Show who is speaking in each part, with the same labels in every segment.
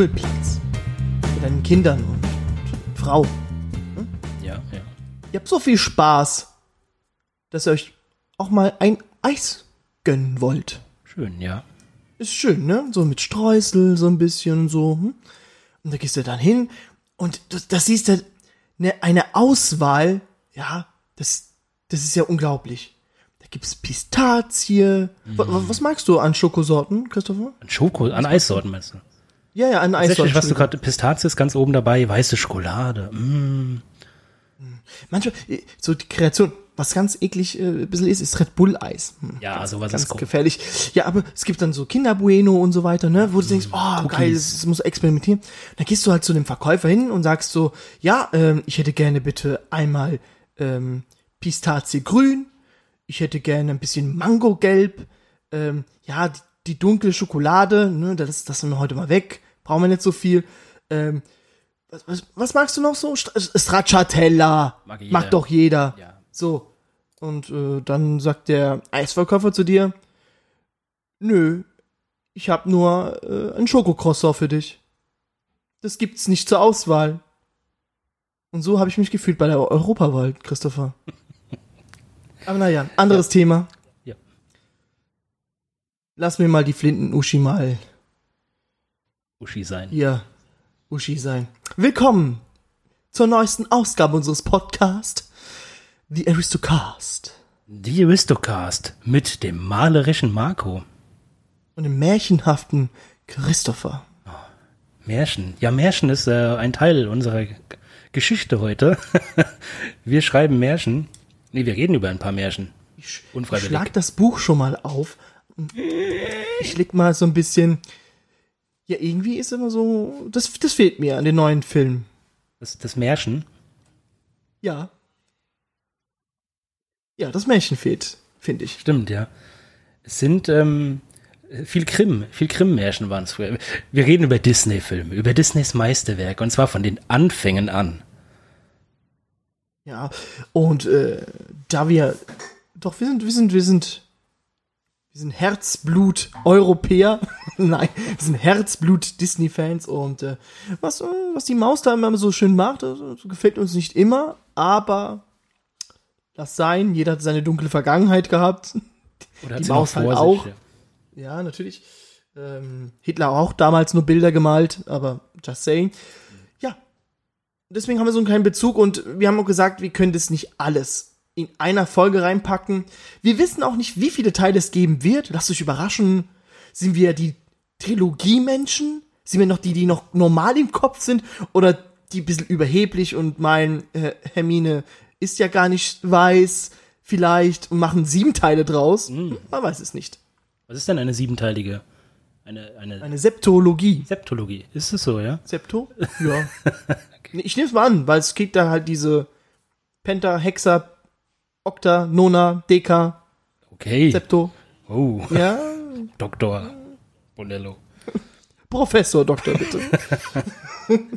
Speaker 1: Rummelplatz mit deinen Kindern und, und Frau.
Speaker 2: Ja, ja.
Speaker 1: Ihr habt so viel Spaß, dass ihr euch auch mal ein Eis gönnen wollt.
Speaker 2: Schön, ja.
Speaker 1: Ist schön, ne? So mit Streusel, so ein bisschen so. Hm? Und da gehst du dann hin und das, das siehst du ne, eine Auswahl, ja, das, das ist ja unglaublich. Da gibt's Pistazie. Wa- wa- Was magst du an Schokosorten, Christopher?
Speaker 2: An Schoko, an Eissorten meinst du?
Speaker 1: Ja, ja, an Eissorten.
Speaker 2: Tatsächlich, was du gerade, Pistazie ist ganz oben dabei, weiße Schokolade. Mm.
Speaker 1: Manchmal, äh, so die Kreation, was ganz eklig äh, ein bisschen ist, ist Red Bull Eis. Hm.
Speaker 2: Ja, sowas
Speaker 1: ganz
Speaker 2: ist grob.
Speaker 1: gefährlich. Ja, aber es gibt dann so Kinder Bueno und so weiter, ne, wo du denkst, oh, geil, das, das muss experimentieren. Dann gehst du halt zu dem Verkäufer hin und sagst so, ja, ähm, ich hätte gerne bitte einmal ähm, Pistazie grün, ich hätte gerne ein bisschen Mango gelb, ähm, ja, die, die dunkle Schokolade, ne, das, das sind wir heute mal weg, brauchen wir nicht so viel. Ähm, was, was, was magst du noch so? Stra- Stracciatella.
Speaker 2: Mag jeder.
Speaker 1: Mag doch jeder.
Speaker 2: Ja.
Speaker 1: So. Und äh, dann sagt der Eisverkäufer zu dir, nö, ich hab nur äh, ein Schokocroissant für dich. Das gibt's nicht zur Auswahl. Und so habe ich mich gefühlt bei der Europawahl, Christopher. Aber naja, anderes Thema.
Speaker 2: Ja.
Speaker 1: Lass mir mal die Flinten-Uschi mal
Speaker 2: Uschi sein.
Speaker 1: hier Uschi sein. Willkommen zur neuesten Ausgabe unseres Podcasts, The Aristocast.
Speaker 2: Die Aristocast mit dem malerischen Marco.
Speaker 1: Und dem märchenhaften Christopher.
Speaker 2: Märchen. Ja, Märchen ist äh, ein Teil unserer Geschichte heute. wir schreiben Märchen. Nee, wir reden über ein paar Märchen.
Speaker 1: Ich, sch- ich
Speaker 2: Unfreiwillig.
Speaker 1: schlag das Buch schon mal auf. Ich leg mal so ein bisschen. Ja, irgendwie ist immer so. Das, das fehlt mir an den neuen Filmen.
Speaker 2: Das, das Märchen.
Speaker 1: Ja. Ja, das Märchen fehlt, finde ich.
Speaker 2: Stimmt, ja. Es sind ähm, viel Krim, viel Krim-Märchen waren es früher. Wir reden über Disney-Filme, über Disneys Meisterwerke und zwar von den Anfängen an.
Speaker 1: Ja, und äh, da wir. Doch, wir sind, wir sind, wir sind. Wir sind Herzblut-Europäer. Nein, wir sind Herzblut-Disney-Fans und äh, was, äh, was die Maus da immer so schön macht, das gefällt uns nicht immer, aber lass sein, jeder hat seine dunkle Vergangenheit gehabt.
Speaker 2: Oder
Speaker 1: Die Maus halt
Speaker 2: sich,
Speaker 1: auch.
Speaker 2: ja.
Speaker 1: Ja, natürlich. Ähm, Hitler auch damals nur Bilder gemalt, aber just saying. Ja. Deswegen haben wir so einen kleinen Bezug und wir haben auch gesagt, wir können das nicht alles in einer Folge reinpacken. Wir wissen auch nicht, wie viele Teile es geben wird. Lasst euch überraschen. Sind wir die Trilogie-Menschen? Sind wir noch die, die noch normal im Kopf sind? Oder die ein bisschen überheblich und meinen, äh, Hermine ist ja gar nicht weiß, vielleicht, und machen sieben Teile draus? Man weiß es nicht.
Speaker 2: Was ist denn eine siebenteilige? Eine, eine,
Speaker 1: Eine Septologie.
Speaker 2: Septologie. Ist es so, ja?
Speaker 1: Septo? Ja. Nee, Ich nehme es mal an, weil es gibt da halt diese Penta, Hexa, Okta, Nona, Deka,
Speaker 2: Okay.
Speaker 1: Septo.
Speaker 2: oh,
Speaker 1: Ja,
Speaker 2: Doktor Bonello.
Speaker 1: Professor Doktor, bitte.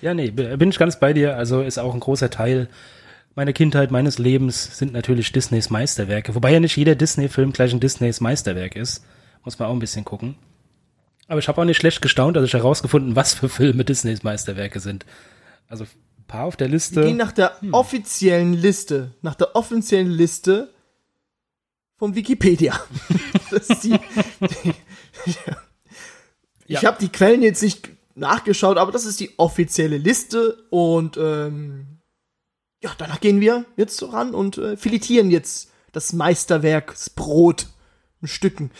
Speaker 2: Ja, nee, bin ich ganz bei dir. Also ist auch ein großer Teil meiner Kindheit, meines Lebens sind natürlich Disneys Meisterwerke. Wobei ja nicht jeder Disney-Film gleich ein Disneys Meisterwerk ist. Muss man auch ein bisschen gucken. Aber ich habe auch nicht schlecht gestaunt, als ich herausgefunden, was für Filme Disneys Meisterwerke sind. Also ein paar auf der
Speaker 1: Wir
Speaker 2: Liste.
Speaker 1: gehen nach der offiziellen Liste, nach der offiziellen Liste von Wikipedia. Das ist die, die, Ich
Speaker 2: Ja.
Speaker 1: habe die Quellen jetzt nicht nachgeschaut, aber das ist die offizielle Liste und ähm, ja, danach gehen wir jetzt so ran und äh, filetieren jetzt das Meisterwerk, das Brot in Stücken.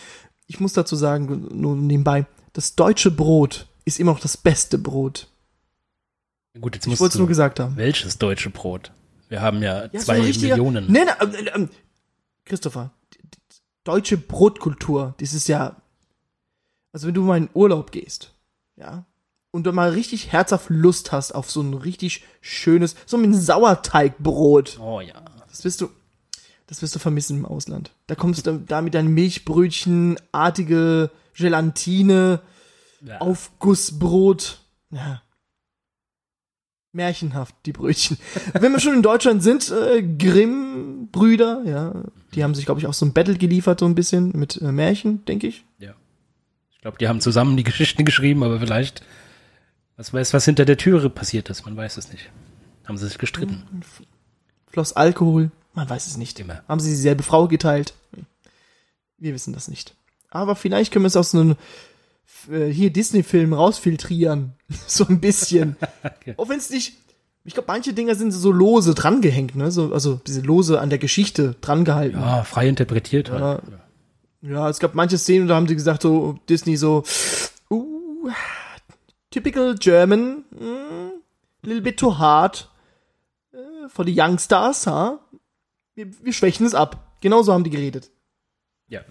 Speaker 1: Ich muss dazu sagen, nur nebenbei, das deutsche Brot ist immer noch das beste Brot.
Speaker 2: Gut, jetzt
Speaker 1: Ich wollte es nur gesagt haben.
Speaker 2: welches deutsche Brot? Wir haben ja,
Speaker 1: Ja, so
Speaker 2: zwei
Speaker 1: richtiger-
Speaker 2: Millionen.
Speaker 1: Nee, nee, ähm, ähm, Christopher, deutsche Brotkultur, das ist ja, also wenn du mal in Urlaub gehst, ja, und du mal richtig herzhaft Lust hast auf so ein richtig schönes, so ein Sauerteigbrot,
Speaker 2: Oh ja.
Speaker 1: das wirst du, das wirst du vermissen im Ausland. Da kommst du da mit deinen Milchbrötchen, artige Gelatine,
Speaker 2: ja.
Speaker 1: Aufgussbrot. Ja. Märchenhaft, die Brötchen. Wenn wir schon in Deutschland sind, äh, Grimm-Brüder, ja, die haben sich, glaube ich, auch so ein Battle geliefert, so ein bisschen mit äh, Märchen, denke ich.
Speaker 2: ja. Ich glaube, die haben zusammen die Geschichten geschrieben, aber vielleicht, was weiß, was hinter der Türe passiert ist, man weiß es nicht. Haben sie sich gestritten?
Speaker 1: Floss Alkohol? Man weiß es nicht.
Speaker 2: Immer.
Speaker 1: Haben sie dieselbe Frau geteilt? Wir wissen das nicht. Aber vielleicht können wir es aus einem äh, hier Disney-Film rausfiltrieren. so ein bisschen.
Speaker 2: Okay.
Speaker 1: Auch wenn es nicht. Ich glaube, manche Dinger sind so lose drangehängt, ne? So, also diese lose an der Geschichte drangehalten.
Speaker 2: Ja, frei interpretiert.
Speaker 1: Ja.
Speaker 2: halt.
Speaker 1: Ja, es gab manche Szenen, da haben sie gesagt, so Disney so, uh, typical German, mm, little bit too hard äh, for the young stars, ha? Wir, wir schwächen es ab. Genauso haben die geredet.
Speaker 2: Ja,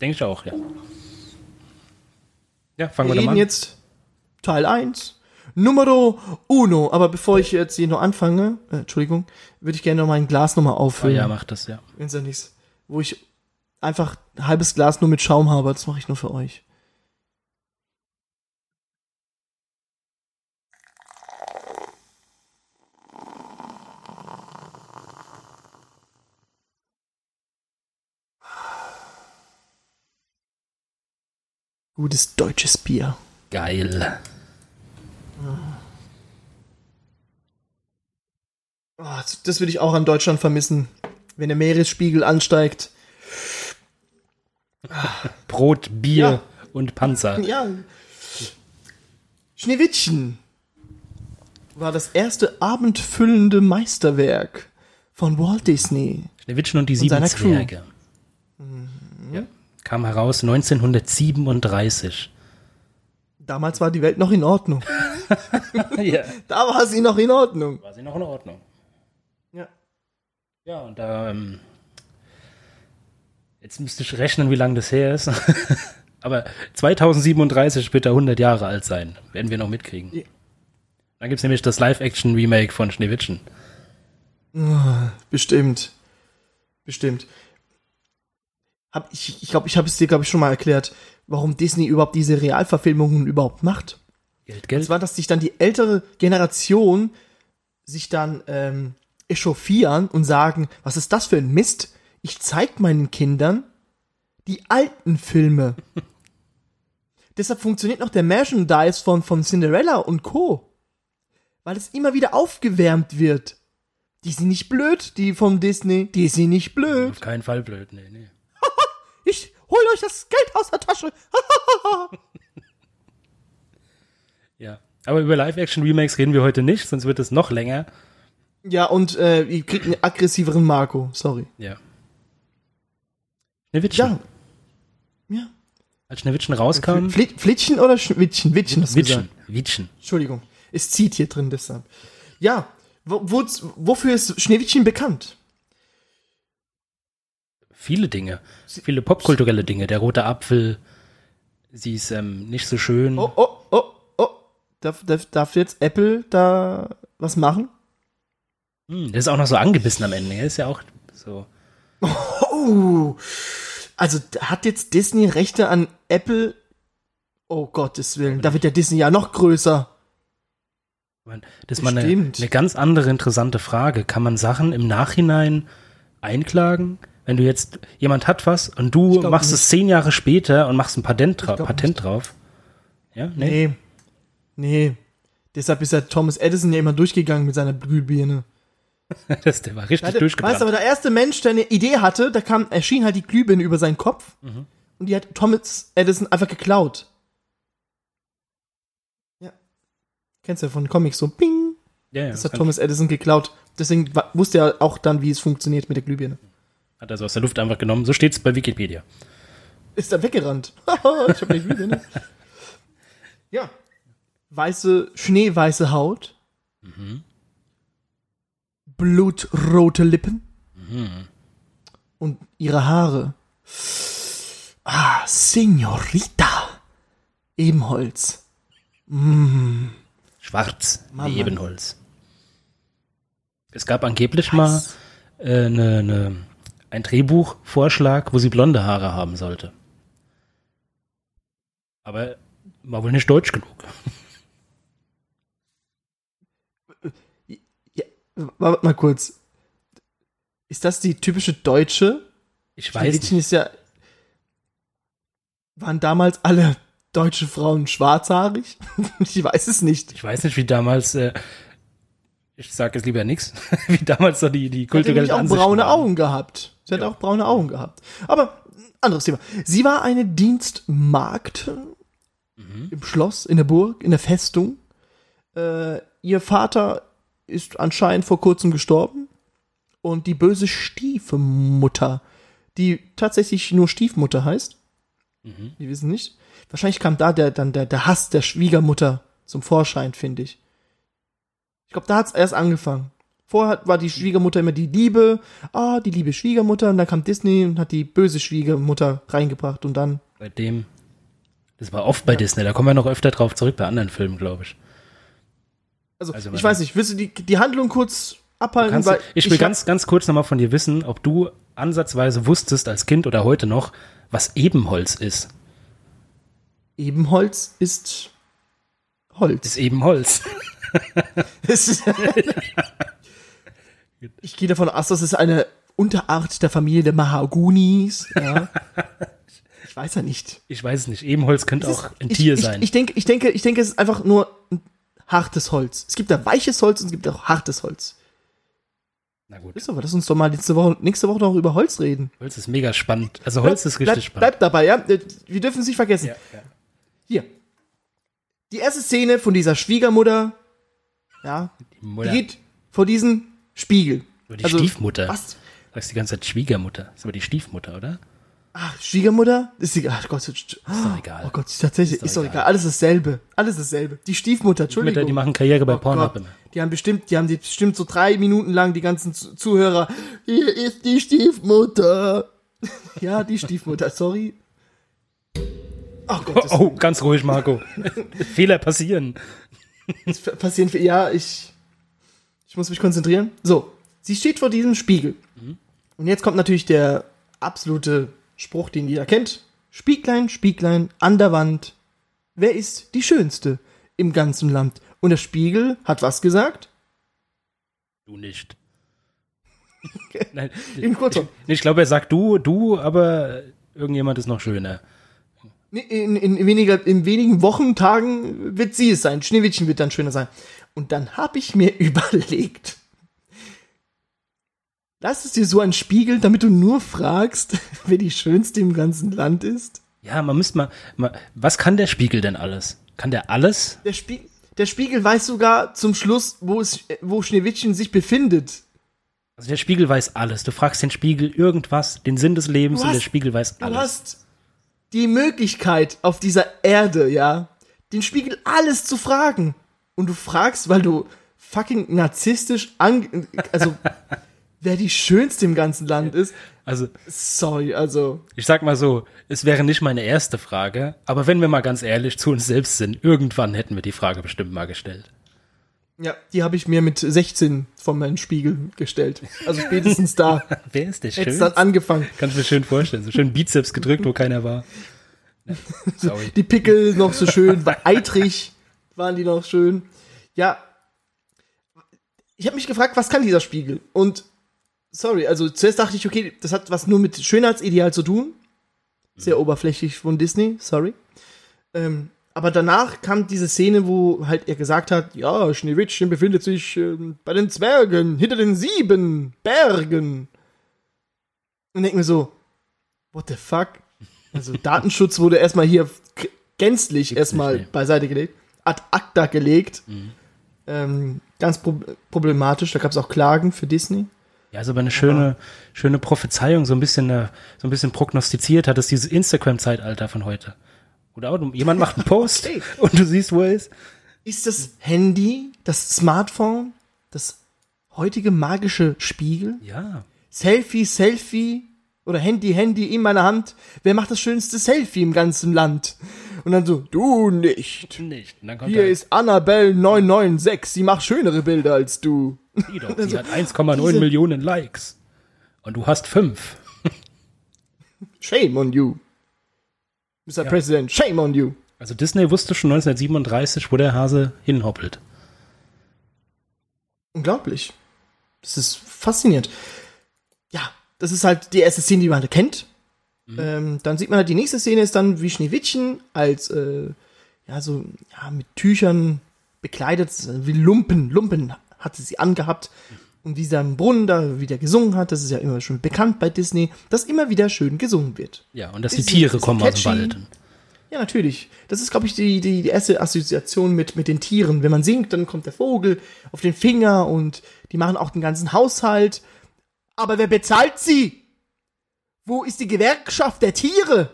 Speaker 2: denke ich auch, ja. Ja, fangen
Speaker 1: Wir
Speaker 2: wir,
Speaker 1: reden
Speaker 2: an.
Speaker 1: jetzt Teil 1. Numero uno. Aber bevor ich jetzt hier noch anfange, äh, Entschuldigung, würde ich gerne noch mein Glas nochmal
Speaker 2: Oh,
Speaker 1: auffüllen.
Speaker 2: ja, macht das, ja.
Speaker 1: Wenn's ja nichts. Wo ich einfach ein halbes Glas nur mit Schaum habe. Das mache ich nur für euch. Gutes deutsches Bier.
Speaker 2: Geil.
Speaker 1: Oh, das- das würde ich auch an Deutschland vermissen. Wenn der Meeresspiegel ansteigt.
Speaker 2: Brot, Bier
Speaker 1: Ja.
Speaker 2: und Panzer.
Speaker 1: Ja. Schneewittchen war das erste abendfüllende Meisterwerk von Walt Disney.
Speaker 2: Schneewittchen und die sieben
Speaker 1: Crew.
Speaker 2: Zwerge. Ja. Kam heraus 1937.
Speaker 1: Damals war die Welt noch in Ordnung.
Speaker 2: ja.
Speaker 1: Da war sie noch in Ordnung.
Speaker 2: War sie noch in Ordnung.
Speaker 1: Ja.
Speaker 2: Ja, und da, ähm, jetzt müsste ich rechnen, wie lange das her ist. Aber 2037 wird er 100 Jahre alt sein. Werden wir noch mitkriegen.
Speaker 1: Ja.
Speaker 2: Dann gibt's nämlich das Live-Action-Remake von Schneewittchen.
Speaker 1: Bestimmt. Bestimmt. Hab ich ich glaube, ich habe es dir, glaube ich, schon mal erklärt, warum Disney überhaupt diese Realverfilmungen überhaupt macht.
Speaker 2: Geld,
Speaker 1: Und
Speaker 2: Geld.
Speaker 1: zwar, dass sich dann die ältere Generation sich dann ähm, echauffieren und sagen, was ist das für ein Mist? Ich zeig meinen Kindern die alten Filme. Deshalb funktioniert noch der Merchandise von, von Cinderella und Co. Weil es immer wieder aufgewärmt wird. Die sind nicht blöd, die vom Disney. Die sind nicht blöd.
Speaker 2: Auf keinen Fall blöd, nee, nee.
Speaker 1: Ich hol euch das Geld aus der Tasche.
Speaker 2: Ja. Aber über Live-Action-Remakes reden wir heute nicht, sonst wird es noch länger.
Speaker 1: ja, und äh, ihr kriegt einen aggressiveren Marco. Sorry.
Speaker 2: Ja. Schneewittchen.
Speaker 1: Ja. Ja.
Speaker 2: Als Schneewittchen rauskam.
Speaker 1: Fli Flittchen oder Sch Wittchen? Hast du
Speaker 2: Wittchen.
Speaker 1: gesagt.
Speaker 2: Wittchen.
Speaker 1: Entschuldigung. Es zieht hier drin deshalb. Ja. Wo, wo, wofür ist Schneewittchen bekannt?
Speaker 2: Viele Dinge. Viele popkulturelle Dinge. Der rote Apfel. Sie ist ähm, nicht so schön.
Speaker 1: Oh, oh, oh, oh. Darf, darf, darf jetzt Apple da was machen?
Speaker 2: Hm, der ist auch noch so angebissen am Ende. Er ist ja auch so.
Speaker 1: Oh. Also hat jetzt Disney Rechte an Apple? Oh Gottes Willen. Da wird ja Disney ja noch größer.
Speaker 2: Das ist mal eine, eine ganz andere interessante Frage. Kann man Sachen im Nachhinein einklagen? Wenn du jetzt, jemand hat was und du
Speaker 1: glaub
Speaker 2: machst es zehn Jahre später und machst ein Patent, dra
Speaker 1: glaub
Speaker 2: Patent drauf. Ja, nee.
Speaker 1: Nee. Nee. Deshalb ist ja Thomas Edison ja immer durchgegangen mit seiner Glühbirne.
Speaker 2: Das, der war richtig
Speaker 1: Weißt du, aber der erste Mensch, der eine Idee hatte, da kam, erschien halt die Glühbirne über seinen Kopf
Speaker 2: Mhm.
Speaker 1: und die hat Thomas Edison einfach geklaut. Ja. Kennst du ja von Comics so, bing,
Speaker 2: ja, ja,
Speaker 1: das hat Thomas Edison geklaut. Deswegen wusste er auch dann, wie es funktioniert mit der Glühbirne.
Speaker 2: Hat er so aus der Luft einfach genommen. So steht's bei Wikipedia.
Speaker 1: Ist er weggerannt. ich hab eine Glühbirne. ja. Weiße, schneeweiße Haut.
Speaker 2: Mhm.
Speaker 1: Blutrote Lippen.
Speaker 2: Mhm.
Speaker 1: und ihre Haare. Ah, Senorita. Ebenholz.
Speaker 2: Schwarz,
Speaker 1: Mann,
Speaker 2: wie
Speaker 1: Mann.
Speaker 2: Ebenholz. Es gab angeblich mal äh, ne, ne, ein Drehbuchvorschlag, wo sie blonde Haare haben sollte. Aber war wohl nicht deutsch genug.
Speaker 1: Ja, warte mal kurz. Ist das die typische deutsche?
Speaker 2: Ich weiß
Speaker 1: Mädchen
Speaker 2: nicht.
Speaker 1: ist ja. Waren damals alle deutsche Frauen schwarzhaarig? ich weiß es nicht.
Speaker 2: Ich weiß nicht, wie damals, äh, ich sage jetzt lieber nichts, wie damals so die, die
Speaker 1: Sie hat
Speaker 2: kulturelle
Speaker 1: auch
Speaker 2: Ansicht
Speaker 1: braune
Speaker 2: waren.
Speaker 1: Augen gehabt. Sie hat
Speaker 2: Ja.
Speaker 1: auch braune Augen gehabt. Aber anderes Thema. Sie war eine Dienstmagd
Speaker 2: Mhm.
Speaker 1: im Schloss, in der Burg, in der Festung. Äh, ihr Vater ist anscheinend vor kurzem gestorben. Und die böse Stiefmutter, die tatsächlich nur Stiefmutter heißt,
Speaker 2: Mhm.
Speaker 1: wir wissen nicht. Wahrscheinlich kam da der, dann der, der Hass der Schwiegermutter zum Vorschein, finde ich. Ich glaube, da hat's erst angefangen. Vorher hat- war die Schwiegermutter immer die Liebe, ah, die liebe Schwiegermutter, und dann kam Disney und hat die böse Schwiegermutter reingebracht und dann.
Speaker 2: Bei dem, das war oft bei Disney, da kommen wir noch öfter drauf zurück bei anderen Filmen, glaube ich.
Speaker 1: Also,
Speaker 2: Also,
Speaker 1: ich weiß nicht, willst du die, die Handlung kurz abhalten?
Speaker 2: Kannst, du- ich will ganz, ganz kurz nochmal von dir wissen, ob du ansatzweise wusstest als Kind oder heute noch, was Ebenholz ist.
Speaker 1: Ebenholz ist Holz.
Speaker 2: Ist Ebenholz.
Speaker 1: Es ist- ich gehe davon aus, das ist eine Unterart der Familie der Mahagonis. Ja. Ich weiß ja nicht.
Speaker 2: Ich weiß es nicht. Ebenholz könnte
Speaker 1: ist-
Speaker 2: auch ein
Speaker 1: ich,
Speaker 2: Tier
Speaker 1: ich,
Speaker 2: sein.
Speaker 1: Ich denke, ich denke, ich denke, es ist einfach nur ein hartes Holz. Es gibt da weiches Holz und es gibt auch hartes Holz.
Speaker 2: Na gut.
Speaker 1: Ist aber, lass uns doch mal nächste Woche, nächste Woche noch über Holz reden.
Speaker 2: Holz ist mega spannend. Also Holz ist richtig
Speaker 1: bleib,
Speaker 2: spannend.
Speaker 1: Bleibt dabei, ja. Wir dürfen es nicht vergessen.
Speaker 2: Ja, ja.
Speaker 1: Hier. Die erste Szene von dieser Schwiegermutter, ja,
Speaker 2: Die Mutter,
Speaker 1: geht vor diesen Spiegel.
Speaker 2: oder die
Speaker 1: also,
Speaker 2: Stiefmutter.
Speaker 1: Was?
Speaker 2: Sagst die ganze Zeit Schwiegermutter. Ist aber die Stiefmutter, oder?
Speaker 1: Ach, Schwiegermutter? Ist die, ach Gott, ist
Speaker 2: doch egal.
Speaker 1: Oh Gott, tatsächlich,
Speaker 2: Ist doch
Speaker 1: ist doch
Speaker 2: egal.
Speaker 1: egal. Alles dasselbe. Alles dasselbe. Die Stiefmutter, Entschuldigung.
Speaker 2: Mütter, die machen Karriere bei
Speaker 1: Oh
Speaker 2: Pornhub immer.
Speaker 1: Die haben bestimmt, die haben bestimmt so drei Minuten lang die ganzen Zu- Zuhörer. Hier ist die Stiefmutter. ja, die Stiefmutter, sorry. Das
Speaker 2: Oh, ganz ruhig, Marco. Fehler passieren.
Speaker 1: das passieren ja, ich, ich muss mich konzentrieren. So, sie steht vor diesem Spiegel. Und jetzt kommt natürlich der absolute Spruch, den jeder kennt. Spieglein, Spieglein, an der Wand. Wer ist die Schönste im ganzen Land? Und der Spiegel hat was gesagt?
Speaker 2: Du nicht. Nein,
Speaker 1: In Kurzform.
Speaker 2: ich, ich glaube, er sagt du, du, aber irgendjemand ist noch schöner.
Speaker 1: In, in, weniger, in wenigen Wochen, Tagen wird sie es sein. Schneewittchen wird dann schöner sein. Und dann habe ich mir überlegt, lass es dir so ein Spiegel, damit du nur fragst, wer die Schönste im ganzen Land ist.
Speaker 2: Ja, man müsste mal, mal. Was kann der Spiegel denn alles? Kann der alles?
Speaker 1: Der, Spie der Spiegel weiß sogar zum Schluss, wo, es, wo Schneewittchen sich befindet.
Speaker 2: Also der Spiegel weiß alles. Du fragst den Spiegel irgendwas, den Sinn des Lebens
Speaker 1: Du
Speaker 2: und der
Speaker 1: hast-
Speaker 2: Spiegel weiß
Speaker 1: Du
Speaker 2: alles.
Speaker 1: hast die Möglichkeit auf dieser Erde, ja, den Spiegel alles zu fragen. Und du fragst, weil du fucking narzisstisch an, also wer die schönste im ganzen Land ist.
Speaker 2: Also
Speaker 1: Sorry, also
Speaker 2: ich sag mal so, es wäre nicht meine erste Frage, aber wenn wir mal ganz ehrlich zu uns selbst sind, irgendwann hätten wir die Frage bestimmt mal gestellt.
Speaker 1: Ja, die habe ich mir mit 16 von meinem Spiegel gestellt. Also spätestens da
Speaker 2: Wer ist der
Speaker 1: es dann angefangen.
Speaker 2: Kannst du mir schön vorstellen. So schön Bizeps gedrückt, wo keiner war. Sorry.
Speaker 1: Die Pickel noch so schön, eitrig waren die noch schön. Ja, ich habe mich gefragt, was kann dieser Spiegel? Und sorry, also zuerst dachte ich, okay, das hat was nur mit Schönheitsideal zu tun. Sehr oberflächlich von Disney, sorry. Ähm, aber danach kam diese Szene, wo halt er gesagt hat, ja, Schneewittchen befindet sich ähm, bei den Zwergen, hinter den sieben Bergen. Und denk mir so, what the fuck? Also Datenschutz wurde erstmal hier gänzlich erstmal beiseite gelegt, ad acta gelegt. Ähm, ganz pro problematisch, da gab es auch Klagen für Disney.
Speaker 2: Ja, ist aber eine schöne, schöne Prophezeiung, so ein bisschen, äh, so ein bisschen prognostiziert hat, es dieses Instagram-Zeitalter von heute. Oder auch, jemand macht einen Post
Speaker 1: Okay.
Speaker 2: und du siehst, wo er ist.
Speaker 1: Ist das Handy, das Smartphone, das heutige magische Spiegel?
Speaker 2: Ja.
Speaker 1: Selfie, Selfie oder Handy, Handy in meiner Hand. Wer macht das schönste Selfie im ganzen Land? Und dann so, du nicht.
Speaker 2: Nicht. Und dann kommt
Speaker 1: Hier
Speaker 2: er,
Speaker 1: ist Annabelle 996, sie macht schönere Bilder als du.
Speaker 2: die doch, sie hat 1,9
Speaker 1: diese-
Speaker 2: Millionen Likes. Und du hast fünf.
Speaker 1: Shame on you. Mr. President, shame on you.
Speaker 2: Also Disney wusste schon 1937, wo der Hase hinhoppelt.
Speaker 1: Unglaublich. Das ist faszinierend. Ja, das ist halt die erste Szene, die man kennt. Ähm, dann sieht man halt, die nächste Szene ist dann, wie Schneewittchen als, äh, ja, so, ja, mit Tüchern bekleidet, wie Lumpen, Lumpen hatte sie angehabt. Und am Brunnen da wieder gesungen hat, das ist ja immer schon bekannt bei Disney, dass immer wieder schön gesungen wird.
Speaker 2: Ja, und dass die
Speaker 1: Ist-
Speaker 2: Tiere kommen aus dem
Speaker 1: catchy.
Speaker 2: Wald.
Speaker 1: Ja, natürlich. Das ist, glaube ich, die, die, die erste Assoziation mit, mit den Tieren. Wenn man singt, dann kommt der Vogel auf den Finger und die machen auch den ganzen Haushalt. Aber wer bezahlt sie? Wo ist die Gewerkschaft der Tiere?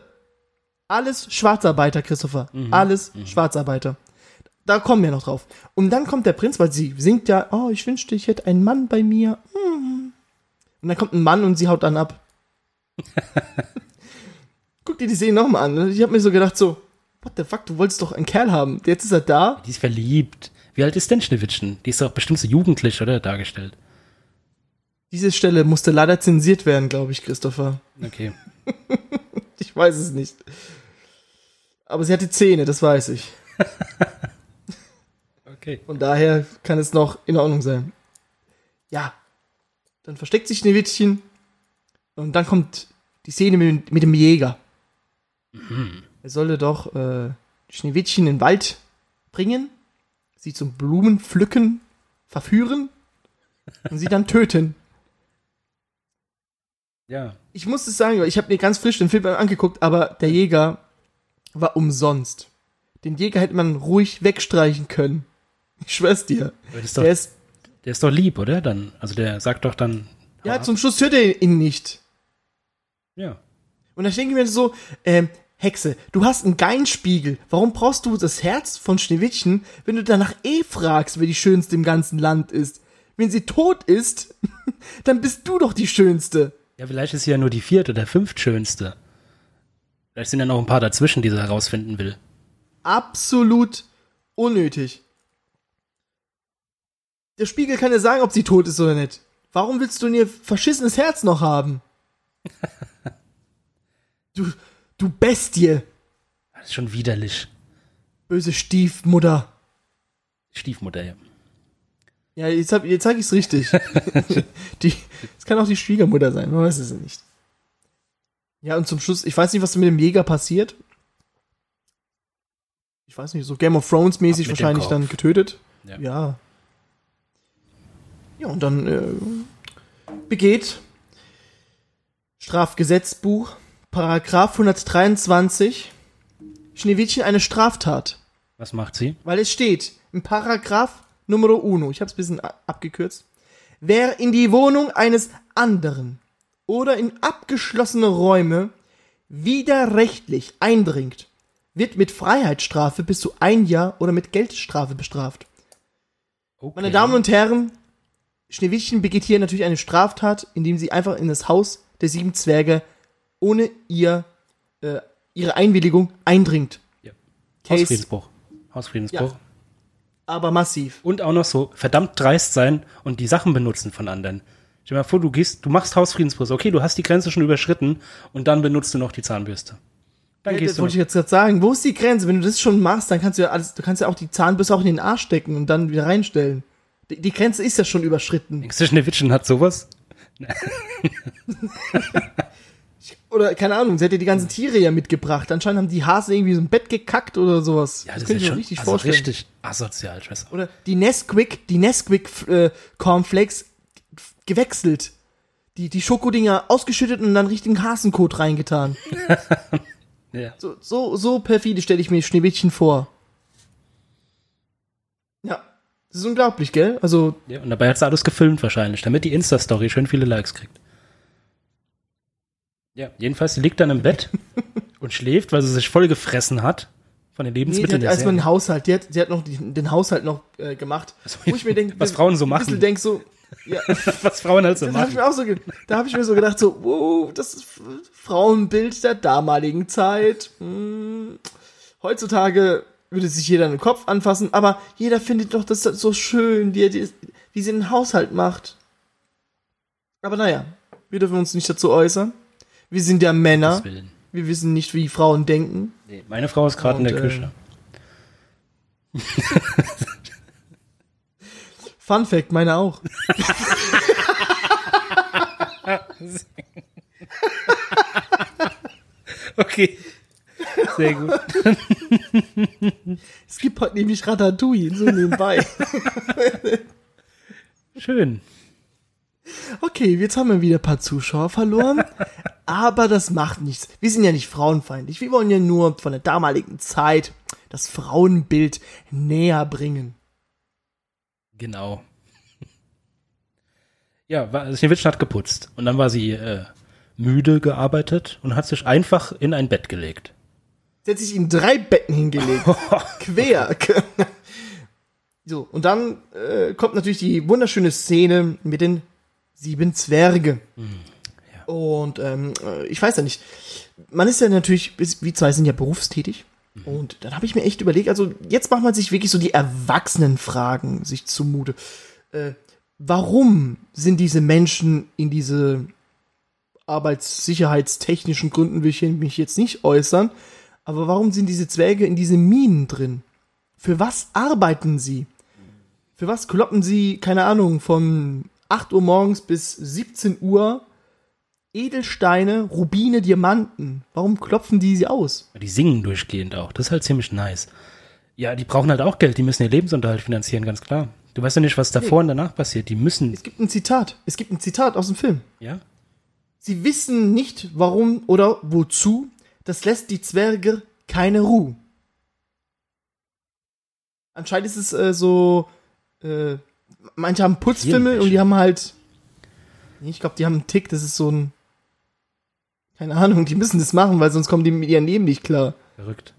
Speaker 1: Alles Schwarzarbeiter, Christopher. Alles Schwarzarbeiter. Da kommen wir noch drauf. Und dann kommt der Prinz, weil sie singt ja, oh, ich wünschte, ich hätte einen Mann bei mir. Hm. Und dann kommt ein Mann und sie haut dann ab. Guck dir die Szene nochmal an. ne? Ich habe mir so gedacht, so, what the fuck, du wolltest doch einen Kerl haben. Jetzt ist er da.
Speaker 2: Die ist verliebt. Wie alt ist denn Schneewittchen? Die ist doch bestimmt so jugendlich, oder? Dargestellt.
Speaker 1: Diese Stelle musste leider zensiert werden, glaube ich, Christopher.
Speaker 2: Okay.
Speaker 1: Ich weiß es nicht. Aber sie hatte Zähne, das weiß ich.
Speaker 2: Okay.
Speaker 1: Von daher kann es noch in Ordnung sein. Ja. Dann versteckt sich Schneewittchen. Und dann kommt die Szene mit, mit dem Jäger. Er solle doch äh, Schneewittchen in den Wald bringen, sie zum Blumenpflücken verführen und sie dann töten.
Speaker 2: Ja.
Speaker 1: Ich muss es sagen, ich habe mir ganz frisch den Film angeguckt, aber der Jäger war umsonst. Den Jäger hätte man ruhig wegstreichen können. Ich schwör's dir.
Speaker 2: Ist doch,
Speaker 1: Der ist,
Speaker 2: der ist doch lieb, oder? Dann, also der sagt doch dann.
Speaker 1: ja,
Speaker 2: ab.
Speaker 1: zum Schluss hört er ihn nicht.
Speaker 2: ja.
Speaker 1: Und dann denke ich mir so, ähm, Hexe, du hast einen Geinspiegel. Warum brauchst du das Herz von Schneewittchen, wenn du danach eh fragst, wer die Schönste im ganzen Land ist? Wenn sie tot ist, dann bist du doch die Schönste.
Speaker 2: Ja, vielleicht ist sie ja nur die vierte oder fünftschönste. Vielleicht sind ja noch ein paar dazwischen, die sie herausfinden will.
Speaker 1: Absolut unnötig. Der Spiegel kann ja sagen, ob sie tot ist oder nicht. Warum willst du ihr verschissenes Herz noch haben? Du, du Bestie,
Speaker 2: Das ist schon widerlich.
Speaker 1: böse Stiefmutter.
Speaker 2: Stiefmutter, ja.
Speaker 1: Ja, jetzt, hab, jetzt sag ich's richtig. die, es kann auch die Schwiegermutter sein, man weiß es ja nicht. Ja, und zum Schluss, ich weiß nicht, was mit dem Jäger passiert. Ich weiß nicht, so Game of Thrones mäßig wahrscheinlich dann getötet.
Speaker 2: Ja.
Speaker 1: Ja. Ja, und dann äh, begeht Strafgesetzbuch, Paragraph 123, Schneewittchen eine Straftat.
Speaker 2: Was macht sie?
Speaker 1: Weil es steht im Paragraph Numero uno, ich habe es ein bisschen abgekürzt, wer in die Wohnung eines anderen oder in abgeschlossene Räume widerrechtlich eindringt, wird mit Freiheitsstrafe bis zu ein Jahr oder mit Geldstrafe bestraft.
Speaker 2: Okay.
Speaker 1: Meine Damen und Herren, Schneewittchen begeht hier natürlich eine Straftat, indem sie einfach in das Haus der sieben Zwerge ohne ihr, äh, ihre Einwilligung eindringt.
Speaker 2: Ja.
Speaker 1: Case,
Speaker 2: Hausfriedensbruch. Hausfriedensbruch.
Speaker 1: Ja. aber massiv.
Speaker 2: Und auch noch so verdammt dreist sein und die Sachen benutzen von anderen. Stell dir mal vor, du gehst, du machst Hausfriedensbruch. Okay, du hast die Grenze schon überschritten und dann benutzt du noch die Zahnbürste. Dann
Speaker 1: Ja,
Speaker 2: gehst
Speaker 1: das
Speaker 2: du
Speaker 1: wollte ich jetzt gerade sagen. Wo ist die Grenze? Wenn du das schon machst, dann kannst du ja alles, du kannst ja auch die Zahnbürste auch in den Arsch stecken und dann wieder reinstellen. Die, die Grenze ist ja schon überschritten.
Speaker 2: Schneewittchen hat sowas?
Speaker 1: Oder keine Ahnung, sie hat ja die ganzen Tiere ja mitgebracht. Anscheinend haben die Hase irgendwie so ein Bett gekackt oder sowas.
Speaker 2: Ja, das,
Speaker 1: könnte
Speaker 2: ist
Speaker 1: ich mir richtig
Speaker 2: also
Speaker 1: vorstellen.
Speaker 2: richtig asozial, Schwester.
Speaker 1: Oder die Nesquik, die Nesquik äh, Cornflakes gewechselt. Die, die Schokodinger ausgeschüttet und dann richtigen Hasenkot reingetan.
Speaker 2: Ja.
Speaker 1: So, so, so perfide stelle ich mir Schneewittchen vor. Ja. Das ist unglaublich, gell? Also,
Speaker 2: ja. Und dabei hat sie alles gefilmt wahrscheinlich, damit die Insta-Story schön viele Likes kriegt. Ja, jedenfalls, sie liegt dann im Bett und schläft, weil sie sich voll gefressen hat von den
Speaker 1: Nee, die
Speaker 2: Lebensmitteln
Speaker 1: hat erstmal den Haushalt, die hat, die hat noch die, den Haushalt noch äh, gemacht. Wo ich mir denke,
Speaker 2: Was Frauen so machen.
Speaker 1: denk so, ja,
Speaker 2: Was Frauen halt so
Speaker 1: da habe ich
Speaker 2: machen.
Speaker 1: mir auch so, da habe ich mir so gedacht, so, wow, das ist Frauenbild der damaligen Zeit. Hm. Heutzutage würde sich jeder den Kopf anfassen, aber jeder findet doch das so schön, wie, er die, wie sie den Haushalt macht. Aber naja, wir dürfen uns nicht dazu äußern. Wir sind ja Männer. Wir wissen nicht, wie Frauen denken.
Speaker 2: Nee, meine Frau ist gerade in der
Speaker 1: äh,
Speaker 2: Küche.
Speaker 1: Fun Fact, meine auch.
Speaker 2: Okay. Sehr gut.
Speaker 1: Es gibt heute nämlich Ratatouille, so nebenbei.
Speaker 2: Schön.
Speaker 1: Okay, jetzt haben wir wieder ein paar Zuschauer verloren, aber das macht nichts. Wir sind ja nicht frauenfeindlich. Wir wollen ja nur von der damaligen Zeit das Frauenbild näher bringen.
Speaker 2: Genau. Ja, war, Schneewittchen hat geputzt und dann war sie äh, müde gearbeitet und hat sich einfach in ein Bett gelegt.
Speaker 1: Sie hat sich in drei Betten hingelegt. Quer. so, und dann äh, kommt natürlich die wunderschöne Szene mit den sieben Zwerge. Und ähm, äh, ich weiß ja nicht, man ist ja natürlich, wir zwei sind ja berufstätig. Und dann habe ich mir echt überlegt, also jetzt macht man sich wirklich so die Erwachsenenfragen sich zumute. Äh, warum sind diese Menschen in diese arbeitssicherheitstechnischen Gründen will ich mich jetzt nicht äußern, aber warum sind diese Zwerge in diese Minen drin? Für was arbeiten sie? Für was kloppen sie, keine Ahnung, von 8 Uhr morgens bis 17 Uhr Edelsteine, Rubine, Diamanten? Warum klopfen die sie aus?
Speaker 2: Die singen durchgehend auch. Das ist halt ziemlich nice. Ja, die brauchen halt auch Geld. Die müssen ihr Lebensunterhalt finanzieren, ganz klar. Du weißt ja nicht, was davor und danach passiert. Die müssen.
Speaker 1: Es gibt ein Zitat. Es gibt ein Zitat aus dem Film.
Speaker 2: Ja?
Speaker 1: Sie wissen nicht, warum oder wozu. Das lässt die Zwerge keine Ruhe. Anscheinend ist es äh, so, äh, manche haben Putzfimmel und die haben halt, Nee, ich glaube, die haben einen Tick, das ist so ein, keine Ahnung, die müssen das machen, weil sonst kommen die mit ihrem Leben nicht klar.
Speaker 2: Verrückt.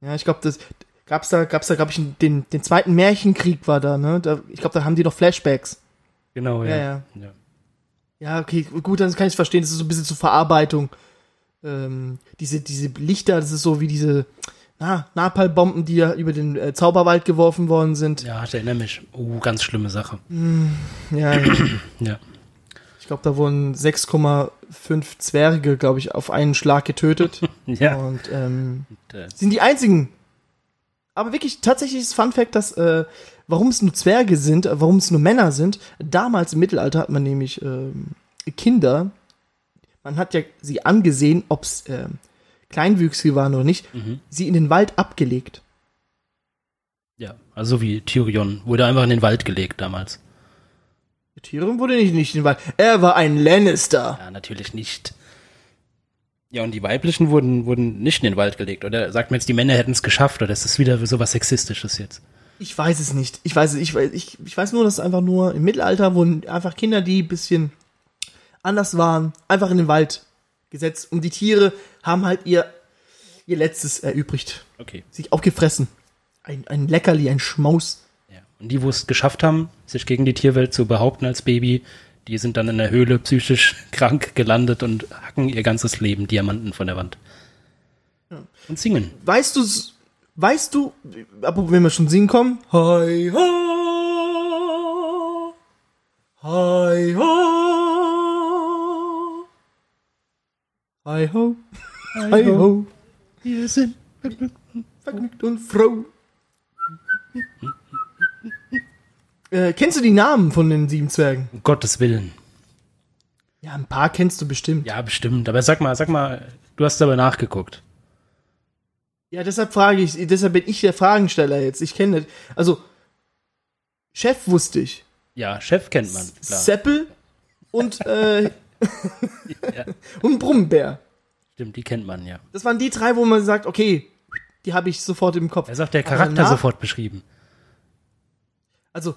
Speaker 1: Ja, ich glaube, das gab's da, gab's da, glaube ich, den, den zweiten Märchenkrieg war da, ne? Da, ich glaube, da haben die noch Flashbacks.
Speaker 2: Genau, ja.
Speaker 1: Ja, ja.
Speaker 2: ja.
Speaker 1: Ja, okay, gut, dann kann ich verstehen, das ist so ein bisschen zur Verarbeitung. Ähm, diese, diese Lichter, das ist so wie diese na, Napalmbomben, die ja über den äh, Zauberwald geworfen worden sind.
Speaker 2: Ja, ich erinnere mich. Oh, ganz schlimme Sache.
Speaker 1: Ja, ja.
Speaker 2: Ja.
Speaker 1: ich glaube, da wurden 6,5 Zwerge, glaube ich, auf einen Schlag getötet.
Speaker 2: Ja.
Speaker 1: Und ähm,
Speaker 2: äh,
Speaker 1: sind die einzigen. Aber wirklich, tatsächlich ist Fun Fact, dass, äh, warum es nur Zwerge sind, äh, warum es nur Männer sind. Damals im Mittelalter hat man nämlich ähm, Kinder, man hat ja sie angesehen, ob es ähm, Kleinwüchsige waren oder nicht,
Speaker 2: mhm.
Speaker 1: sie in den Wald abgelegt.
Speaker 2: Ja, also wie Tyrion wurde einfach in den Wald gelegt damals.
Speaker 1: Tyrion wurde nicht, nicht in den Wald. Er war ein Lannister.
Speaker 2: Ja, natürlich nicht. Ja, und die weiblichen wurden, wurden nicht in den Wald gelegt. Oder sagt man jetzt, die Männer hätten es geschafft? Oder ist das wieder so was Sexistisches jetzt?
Speaker 1: Ich weiß es nicht. Ich weiß es, ich weiß, ich, ich weiß nur, dass einfach nur im Mittelalter wurden einfach Kinder, die ein bisschen anders waren, einfach in den Wald gesetzt. Und die Tiere haben halt ihr, ihr Letztes erübrigt.
Speaker 2: Okay.
Speaker 1: Sich aufgefressen. Ein, ein Leckerli, ein Schmaus.
Speaker 2: Ja. Und die, wo es geschafft haben, sich gegen die Tierwelt zu behaupten als Baby, die sind dann in der Höhle psychisch krank gelandet und hacken ihr ganzes Leben Diamanten von der Wand. Und singen.
Speaker 1: Weißt du, weißt du, apropos, wenn wir schon singen kommen, hi ho, hi ho, hi ho, hi ho,
Speaker 2: Wir sind.
Speaker 1: vergnügt und froh. Äh, kennst du die Namen von den sieben Zwergen?
Speaker 2: Um Gottes Willen.
Speaker 1: Ja, ein paar kennst du bestimmt.
Speaker 2: Ja, bestimmt. Aber sag mal, sag mal, du hast aber nachgeguckt.
Speaker 1: Ja, deshalb frage ich, deshalb bin ich der Fragensteller jetzt. Ich kenne das. Also, Chef wusste ich.
Speaker 2: Ja, Chef kennt man. Klar.
Speaker 1: Seppel und, äh,
Speaker 2: Ja,
Speaker 1: und Brummbär.
Speaker 2: stimmt, die kennt man ja.
Speaker 1: Das waren die drei, wo man sagt, okay, die habe ich sofort im Kopf.
Speaker 2: Er sagt der Charakter
Speaker 1: danach-
Speaker 2: sofort beschrieben.
Speaker 1: Also,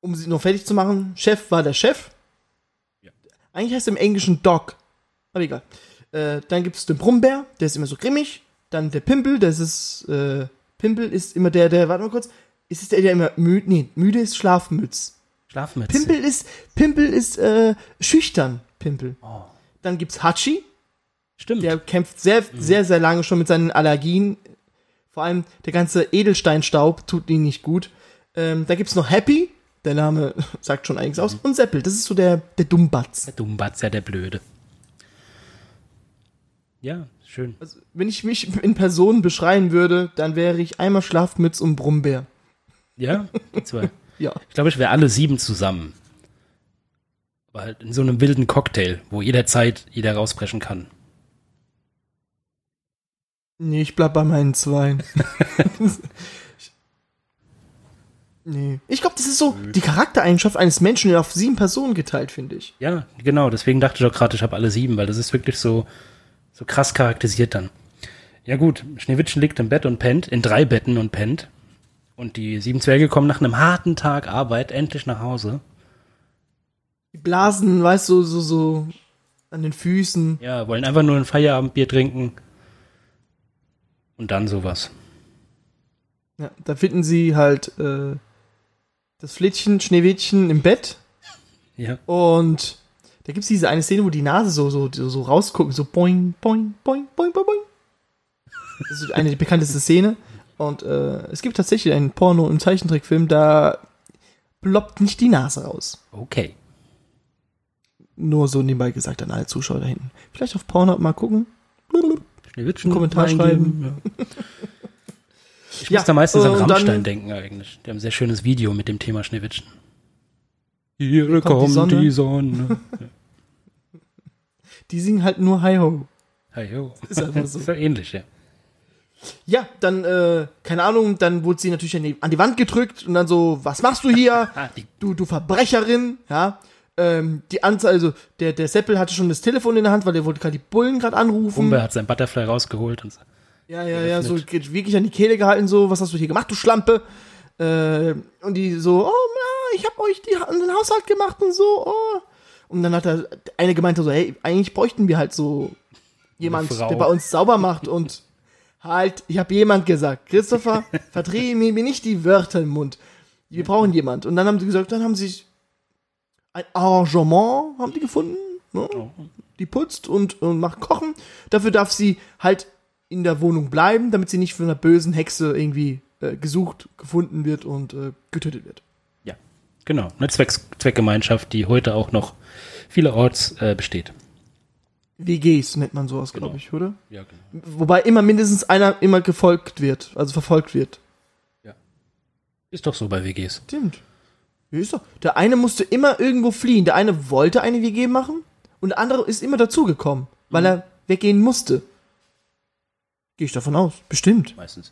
Speaker 1: um sie noch fertig zu machen, Chef war der Chef.
Speaker 2: Ja.
Speaker 1: Eigentlich heißt er im Englischen Dog. Aber egal. Äh, dann gibt es den Brummbär, der ist immer so grimmig. Dann der Pimpel, das ist, äh, Pimpel ist immer der, der, warte mal kurz, ist es der, der immer müde, nee, müde ist Schlafmütz.
Speaker 2: Schlafmütze.
Speaker 1: Pimpel ist, Pimpel ist, äh, schüchtern, Pimpel.
Speaker 2: Oh,
Speaker 1: Dann gibt's Hachi,
Speaker 2: stimmt.
Speaker 1: der kämpft sehr, sehr, sehr lange schon mit seinen Allergien. Vor allem der ganze Edelsteinstaub tut ihm nicht gut. Ähm, da gibt's noch Happy, der Name sagt schon einiges aus. Und Seppel, das ist so der, der Dummbatz.
Speaker 2: der Dummbatzer, der Blöde. Ja, schön.
Speaker 1: Also, wenn ich mich in Person beschreien würde, dann wäre ich einmal Schlafmütz und Brummbär.
Speaker 2: Ja, die zwei.
Speaker 1: Ja.
Speaker 2: Ich glaube, ich wäre alle sieben zusammen. Aber halt in so einem wilden Cocktail, wo jederzeit jeder rausbrechen kann.
Speaker 1: Nee, ich bleib bei meinen zwei. nee. Ich glaube, das ist so die Charaktereigenschaft eines Menschen auf sieben Personen geteilt, finde ich.
Speaker 2: Ja, genau. Deswegen dachte ich auch gerade, ich habe alle sieben, weil das ist wirklich so, so krass charakterisiert dann. Ja gut, Schneewittchen liegt im Bett und pennt, in drei Betten und pennt. Und die sieben Zwerge kommen nach einem harten Tag Arbeit endlich nach Hause.
Speaker 1: Die Blasen, weißt du, so, so an den Füßen.
Speaker 2: Ja, wollen einfach nur ein Feierabendbier trinken. Und dann sowas.
Speaker 1: Ja, da finden sie halt äh, das Flittchen, Schneewittchen im Bett.
Speaker 2: Ja.
Speaker 1: Und da gibt's diese eine Szene, wo die Nase so, so, so rausgucken, so boing, boing, boing, boing, boing, boing. Das ist eine der bekannteste Szene. Und äh, es gibt tatsächlich einen Porno im Zeichentrickfilm, da ploppt nicht die Nase raus.
Speaker 2: Okay.
Speaker 1: Nur so nebenbei gesagt an alle Zuschauer da hinten. Vielleicht auf Pornhub mal gucken.
Speaker 2: Schneewittchen
Speaker 1: Kommentar
Speaker 2: eingeben, Ja. Ich
Speaker 1: Ja,
Speaker 2: muss da meistens
Speaker 1: äh,
Speaker 2: an
Speaker 1: und dann-
Speaker 2: Rammstein denken eigentlich. Die haben ein sehr schönes Video mit dem Thema Schneewittchen. Hier kommt,
Speaker 1: kommt die Sonne.
Speaker 2: die Sonne.
Speaker 1: Die singen halt nur Hi Ho.
Speaker 2: Hey, yo.
Speaker 1: Ist einfach so.
Speaker 2: Ist ja ähnlich, ja.
Speaker 1: Ja, dann, äh, keine Ahnung, dann wurde sie natürlich an die, an die Wand gedrückt und dann so, was machst du hier?
Speaker 2: Ah,
Speaker 1: du, du Verbrecherin, ja. Ähm, die Anzahl, also der, der Seppel hatte schon das Telefon in der Hand, weil der wollte gerade die Bullen gerade anrufen.
Speaker 2: Umber hat sein Butterfly rausgeholt und so.
Speaker 1: Ja, ja, ja, so wirklich an die Kehle gehalten, so, was hast du hier gemacht, du Schlampe? Äh, und die so, oh, na, ich hab euch die, den Haushalt gemacht und so, oh. Und dann hat er, eine gemeint so, hey, eigentlich bräuchten wir halt so jemand, der bei uns sauber macht und halt, ich habe jemand gesagt, Christopher, verdrehe mir, nicht die Wörter im Mund. Wir brauchen jemand. Und dann haben sie gesagt, dann haben sie sich ein Arrangement, haben die gefunden, ne?
Speaker 2: Oh.
Speaker 1: die putzt und, und macht Kochen. Dafür darf sie halt in der Wohnung bleiben, damit sie nicht von einer bösen Hexe irgendwie äh, gesucht, gefunden wird und äh, getötet wird.
Speaker 2: Ja, genau. Eine Zwecks Zweckgemeinschaft, die heute auch noch vielerorts äh, besteht.
Speaker 1: WGs nennt man sowas, glaube
Speaker 2: Genau.
Speaker 1: ich, oder?
Speaker 2: Ja, genau.
Speaker 1: Wobei immer mindestens einer immer gefolgt wird, also verfolgt wird.
Speaker 2: Ist doch so bei WGs.
Speaker 1: Stimmt. Ja, ist doch. Der eine musste immer irgendwo fliehen. Der eine wollte eine WG machen und der andere ist immer dazugekommen, weil
Speaker 2: Mhm.
Speaker 1: er weggehen musste. Gehe ich davon aus. Bestimmt.
Speaker 2: Meistens.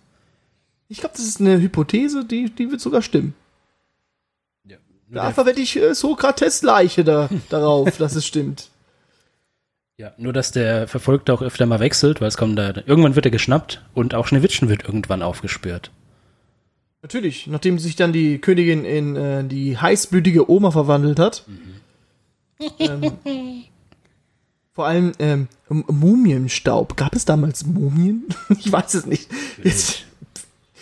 Speaker 1: Ich glaube, das ist eine Hypothese, die, die wird sogar stimmen.
Speaker 2: Ja.
Speaker 1: Da verwette ich äh, Sokrates Leiche da, darauf, dass es stimmt.
Speaker 2: Ja, nur dass der Verfolgte auch öfter mal wechselt, weil es kommt da, irgendwann wird er geschnappt und auch Schneewittchen wird irgendwann aufgespürt.
Speaker 1: Natürlich, nachdem sich dann die Königin in äh, die heißblütige Oma verwandelt hat. Ähm, vor allem ähm, Mumienstaub. Gab es damals Mumien? ich weiß es nicht. Jetzt,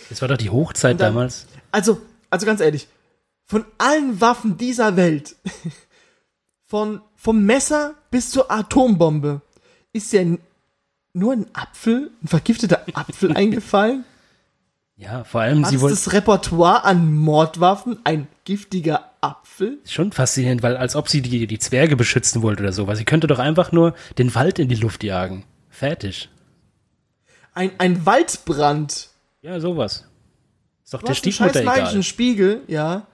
Speaker 2: Das war doch die Hochzeit
Speaker 1: dann-
Speaker 2: damals.
Speaker 1: also, also ganz ehrlich, von allen Waffen dieser Welt, von vom Messer bis zur Atombombe, ist ja nur ein Apfel, ein vergifteter Apfel eingefallen.
Speaker 2: Ja, vor allem,
Speaker 1: Was
Speaker 2: sie wollte.
Speaker 1: das Repertoire an Mordwaffen? Ein giftiger Apfel?
Speaker 2: Schon faszinierend, weil als ob sie die, die Zwerge beschützen wollte oder so. Weil sie könnte doch einfach nur den Wald in die Luft jagen. Fertig.
Speaker 1: Ein, ein Waldbrand.
Speaker 2: Ja, sowas. Ist doch
Speaker 1: Du
Speaker 2: der
Speaker 1: einen
Speaker 2: Stiefmutter egal.
Speaker 1: Spiegel, ja.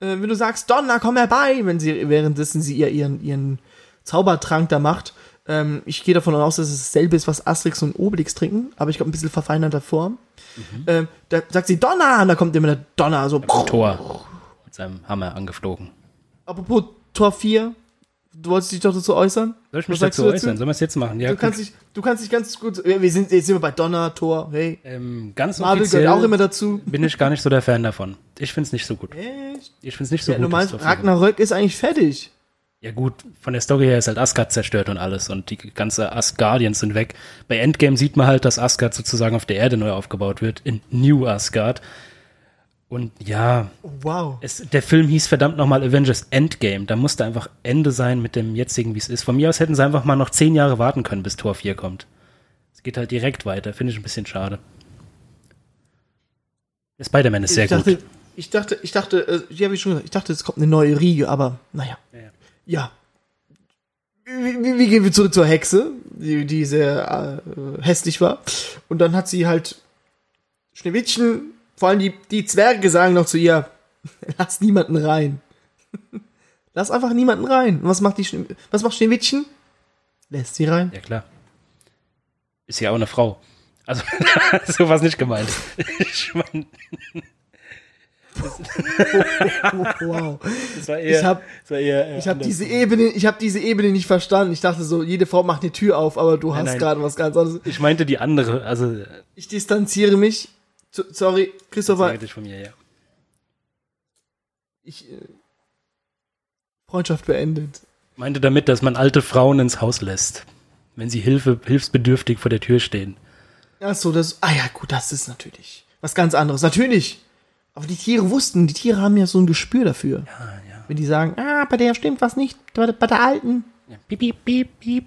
Speaker 1: Äh, wenn du sagst, Donner, komm herbei, wenn sie, währenddessen sie ihr ihren, ihren Zaubertrank da macht. Ähm, ich gehe davon aus, dass es dasselbe ist, was Asterix und Obelix trinken, aber ich glaube ein bisschen verfeinerter Form.
Speaker 2: Mhm.
Speaker 1: Ähm, da sagt sie Donner, und da kommt immer der Donner, so.
Speaker 2: Tor. Mit seinem Hammer angeflogen.
Speaker 1: Apropos Tor 4, du wolltest dich doch dazu äußern?
Speaker 2: Soll ich mich dazu äußern? Sollen wir es jetzt machen? Ja,
Speaker 1: Du kannst dich, du kannst dich ganz gut, ja, wir sind, jetzt sind wir bei Donner, Tor, hey.
Speaker 2: ähm, ganz
Speaker 1: Marvel gehört auch immer dazu.
Speaker 2: bin ich gar nicht so der Fan davon. Ich find's nicht so gut.
Speaker 1: Echt?
Speaker 2: Ich find's nicht so
Speaker 1: Ja,
Speaker 2: gut.
Speaker 1: du meinst, Ragnarök ist eigentlich fertig.
Speaker 2: Ja gut, von der Story her ist halt Asgard zerstört und alles und die ganze Asgardians sind weg. Bei Endgame sieht man halt, dass Asgard sozusagen auf der Erde neu aufgebaut wird, in New Asgard. Und ja,
Speaker 1: Wow.
Speaker 2: es, der Film hieß verdammt nochmal Avengers Endgame. Da musste einfach Ende sein mit dem jetzigen, wie es ist. Von mir aus hätten sie einfach mal noch zehn Jahre warten können, bis Tor 4 kommt. Es geht halt direkt weiter, finde ich ein bisschen schade. Der Spider-Man ist sehr
Speaker 1: ich dachte,
Speaker 2: gut.
Speaker 1: Ich dachte, ich dachte, äh, ja, wie schon gesagt, ich dachte, es kommt eine neue Riege, aber naja.
Speaker 2: Ja, ja.
Speaker 1: Ja. Wie, wie, gehen wir zurück zur Hexe, die, die sehr äh, hässlich war. Und dann hat sie halt Schneewittchen, vor allem die, die Zwerge sagen noch zu ihr, lass niemanden rein. lass einfach niemanden rein. Und was macht die Schne was macht Schneewittchen? Lässt sie rein.
Speaker 2: Ja, klar. Ist ja auch eine Frau. Also, so war nicht gemeint. Ich meine,
Speaker 1: Wow.
Speaker 2: das war eher,
Speaker 1: Ich hab-
Speaker 2: eher, äh,
Speaker 1: Ich habe
Speaker 2: anders.
Speaker 1: diese Ebene, ich habe diese Ebene nicht verstanden. Ich dachte so, jede Frau macht eine Tür auf, aber du hast
Speaker 2: nein.
Speaker 1: gerade was ganz anderes.
Speaker 2: Ich meinte die andere, also,
Speaker 1: Ich distanziere mich. So- Sorry, Christopher.
Speaker 2: dich von mir, ja.
Speaker 1: Ich, äh, Freundschaft beendet.
Speaker 2: Meinte damit, dass man alte Frauen ins Haus lässt, wenn sie Hilfe, hilfsbedürftig vor der Tür stehen.
Speaker 1: Ach so, das. Ah ja, gut, das ist natürlich was ganz anderes. Natürlich. Aber die Tiere wussten, die Tiere haben ja so ein Gespür dafür.
Speaker 2: Ah, ja.
Speaker 1: Wenn die sagen, ah, bei der stimmt was nicht, bei der, bei der alten.
Speaker 2: ja. Piep, piep, piep, piep.